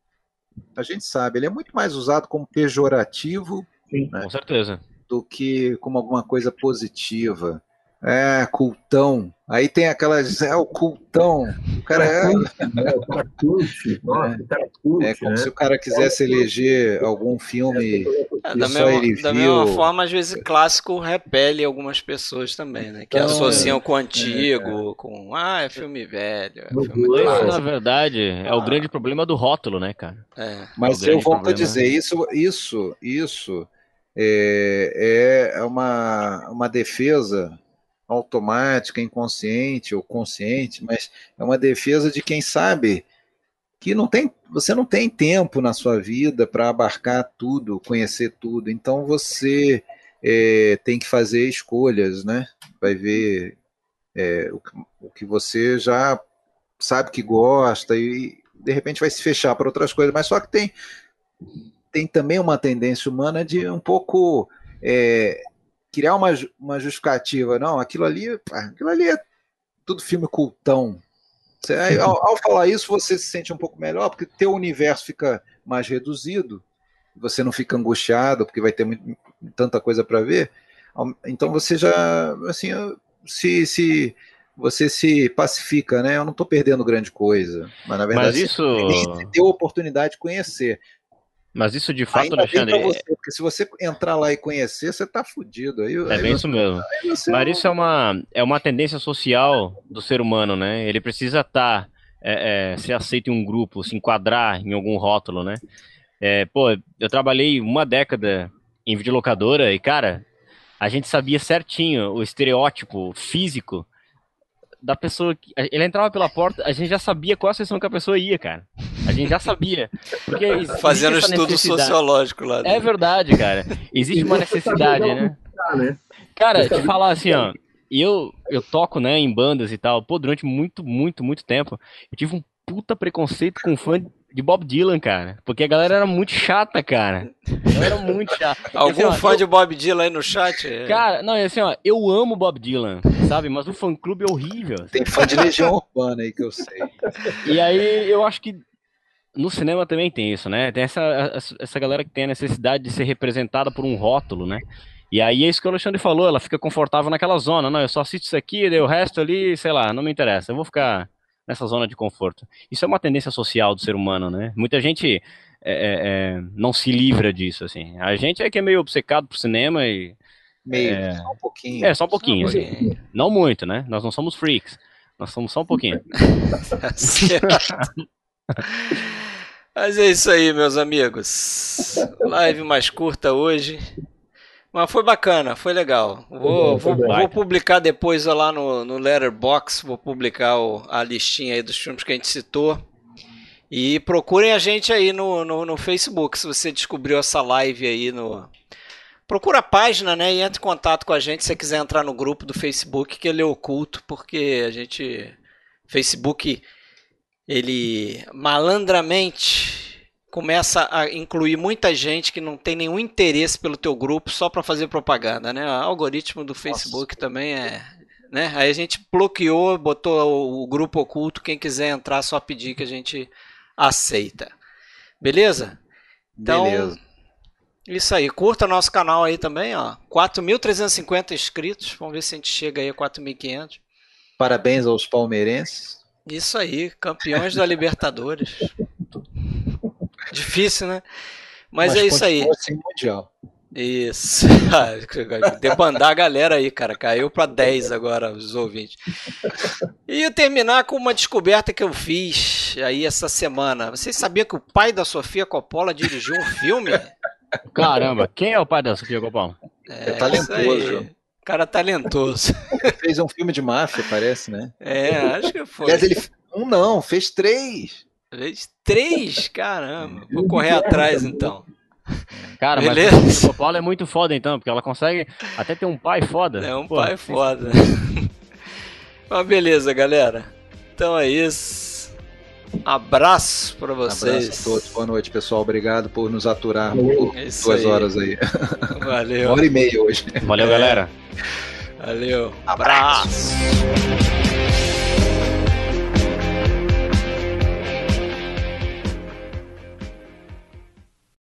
a gente sabe, ele é muito mais usado como pejorativo Com certeza. do que como alguma coisa positiva. É, cultão. Aí tem aquelas. É o cultão. O cara é. né? O cara curte, nossa, o cara curte, É como né? se o cara quisesse eleger algum filme. É, E da, só mesma, da mesma forma, às vezes clássico repele algumas pessoas também, né? Que Então, associam com o antigo, com ah, é filme velho, é filme na verdade, é o grande problema do rótulo, né, cara? É. Mas É eu volto a problema. dizer, isso, isso, isso é, é uma, uma defesa automática, inconsciente ou consciente, mas é uma defesa de quem sabe que não tem, você não tem tempo na sua vida para abarcar tudo, conhecer tudo. Então você é, tem que fazer escolhas, né? Vai ver é, o, que- o que você já sabe que gosta e de repente vai se fechar para outras coisas. Mas só que tem tem também uma tendência humana de um pouco é, criar uma, uma justificativa. Não, aquilo ali, aquilo ali é tudo filme cultão. Você- ao, ao falar isso, você se sente um pouco melhor, porque teu universo fica mais reduzido, você não fica angustiado, porque vai ter muito- tanta coisa para ver. Então você já, assim, se, se você se pacifica, né? Eu não estou perdendo grande coisa, mas na Mas verdade isso, você deu a oportunidade de conhecer. Mas isso de fato, Ainda Alexandre, você, porque se você entrar lá e conhecer, você tá fudido. Aí, é aí bem você- isso mesmo. Mas não- isso é uma, é uma tendência social do ser humano, né? Ele precisa estar, é, é, ser aceito em um grupo, se enquadrar em algum rótulo, né? É, pô, eu trabalhei uma década em videolocadora e, cara, a gente sabia certinho o estereótipo físico da pessoa que. Ele entrava pela porta, a gente já sabia qual a sessão que a pessoa ia, cara. A gente já sabia. Porque Fazendo estudo sociológico lá. É verdade, cara. Existe uma necessidade, né? né? Cara, te falar assim, ó. Eu, eu toco, né, em bandas e tal. Pô, durante muito, muito, muito tempo, eu tive um puta preconceito com fã de Bob Dylan, cara. Porque a galera era muito chata, cara. Eu era muito chata. Algum assim, fã ó, de Bob Dylan aí no chat? Cara, não, é assim, ó, eu amo Bob Dylan, sabe? Mas o fã clube é horrível. Tem fã de Legião Urbana aí que eu sei. E aí eu acho que no cinema também tem isso, né? Tem essa, essa galera que tem a necessidade de ser representada por um rótulo, né? E aí é isso que o Alexandre falou, ela fica confortável naquela zona. Não, eu só assisto isso aqui, daí o resto ali, sei lá, não me interessa. Eu vou ficar nessa zona de conforto. Isso é uma tendência social do ser humano, né? Muita gente é, é, é, não se livra disso, assim. A gente é que é meio obcecado por cinema e... Meio, é, só um pouquinho. É, só um pouquinho. Só um pouquinho. Assim. Não muito, né? Nós não somos freaks. Nós somos só um pouquinho. Mas é isso aí, meus amigos. Live mais curta hoje. Mas foi bacana, foi legal. Vou, vou, vou publicar depois lá no, no Letterbox, vou publicar o, a listinha aí dos filmes que a gente citou. E procurem a gente aí no, no, no, Facebook, se você descobriu essa live aí no. Procura a página, né? E entre em contato com a gente se você quiser entrar no grupo do Facebook, que ele é oculto, porque a gente. Facebook, ele malandramente começa a incluir muita gente que não tem nenhum interesse pelo teu grupo só para fazer propaganda, né? O algoritmo do Facebook Nossa. também é, né? Aí a gente bloqueou, botou o grupo oculto, quem quiser entrar só pedir que a gente aceita. Beleza? Então, Beleza. Isso aí, curta nosso canal aí também, ó. 4.350 inscritos, vamos ver se a gente chega aí a 4.500. Parabéns aos palmeirenses. Isso aí, campeões da Libertadores. Difícil, né? Mas, Mas é isso aí. Assim, mundial. Isso. Debandar a galera aí, cara. Caiu para 10 agora os ouvintes. E eu terminar com uma descoberta que eu fiz aí essa semana. Vocês sabiam que o pai da Sofia Coppola dirigiu um filme? Caramba, quem é o pai da Sofia Coppola? É, é talentoso. Cara talentoso. Fez um filme de máfia, parece, né? É, acho que foi. Aliás, ele um não, fez três. Fez três? Caramba. Vou correr atrás então. Cara, Beleza? mas a Paulo é muito foda então, porque ela consegue até ter um pai foda. É um Pô, pai foda. mas beleza, galera. Então é isso. Abraço para vocês. Abraço a todos. Boa noite, pessoal. Obrigado por nos aturar por é duas aí. horas aí. Valeu. Uma hora e meia hoje. Valeu, galera. Valeu. Abraço. Abraço.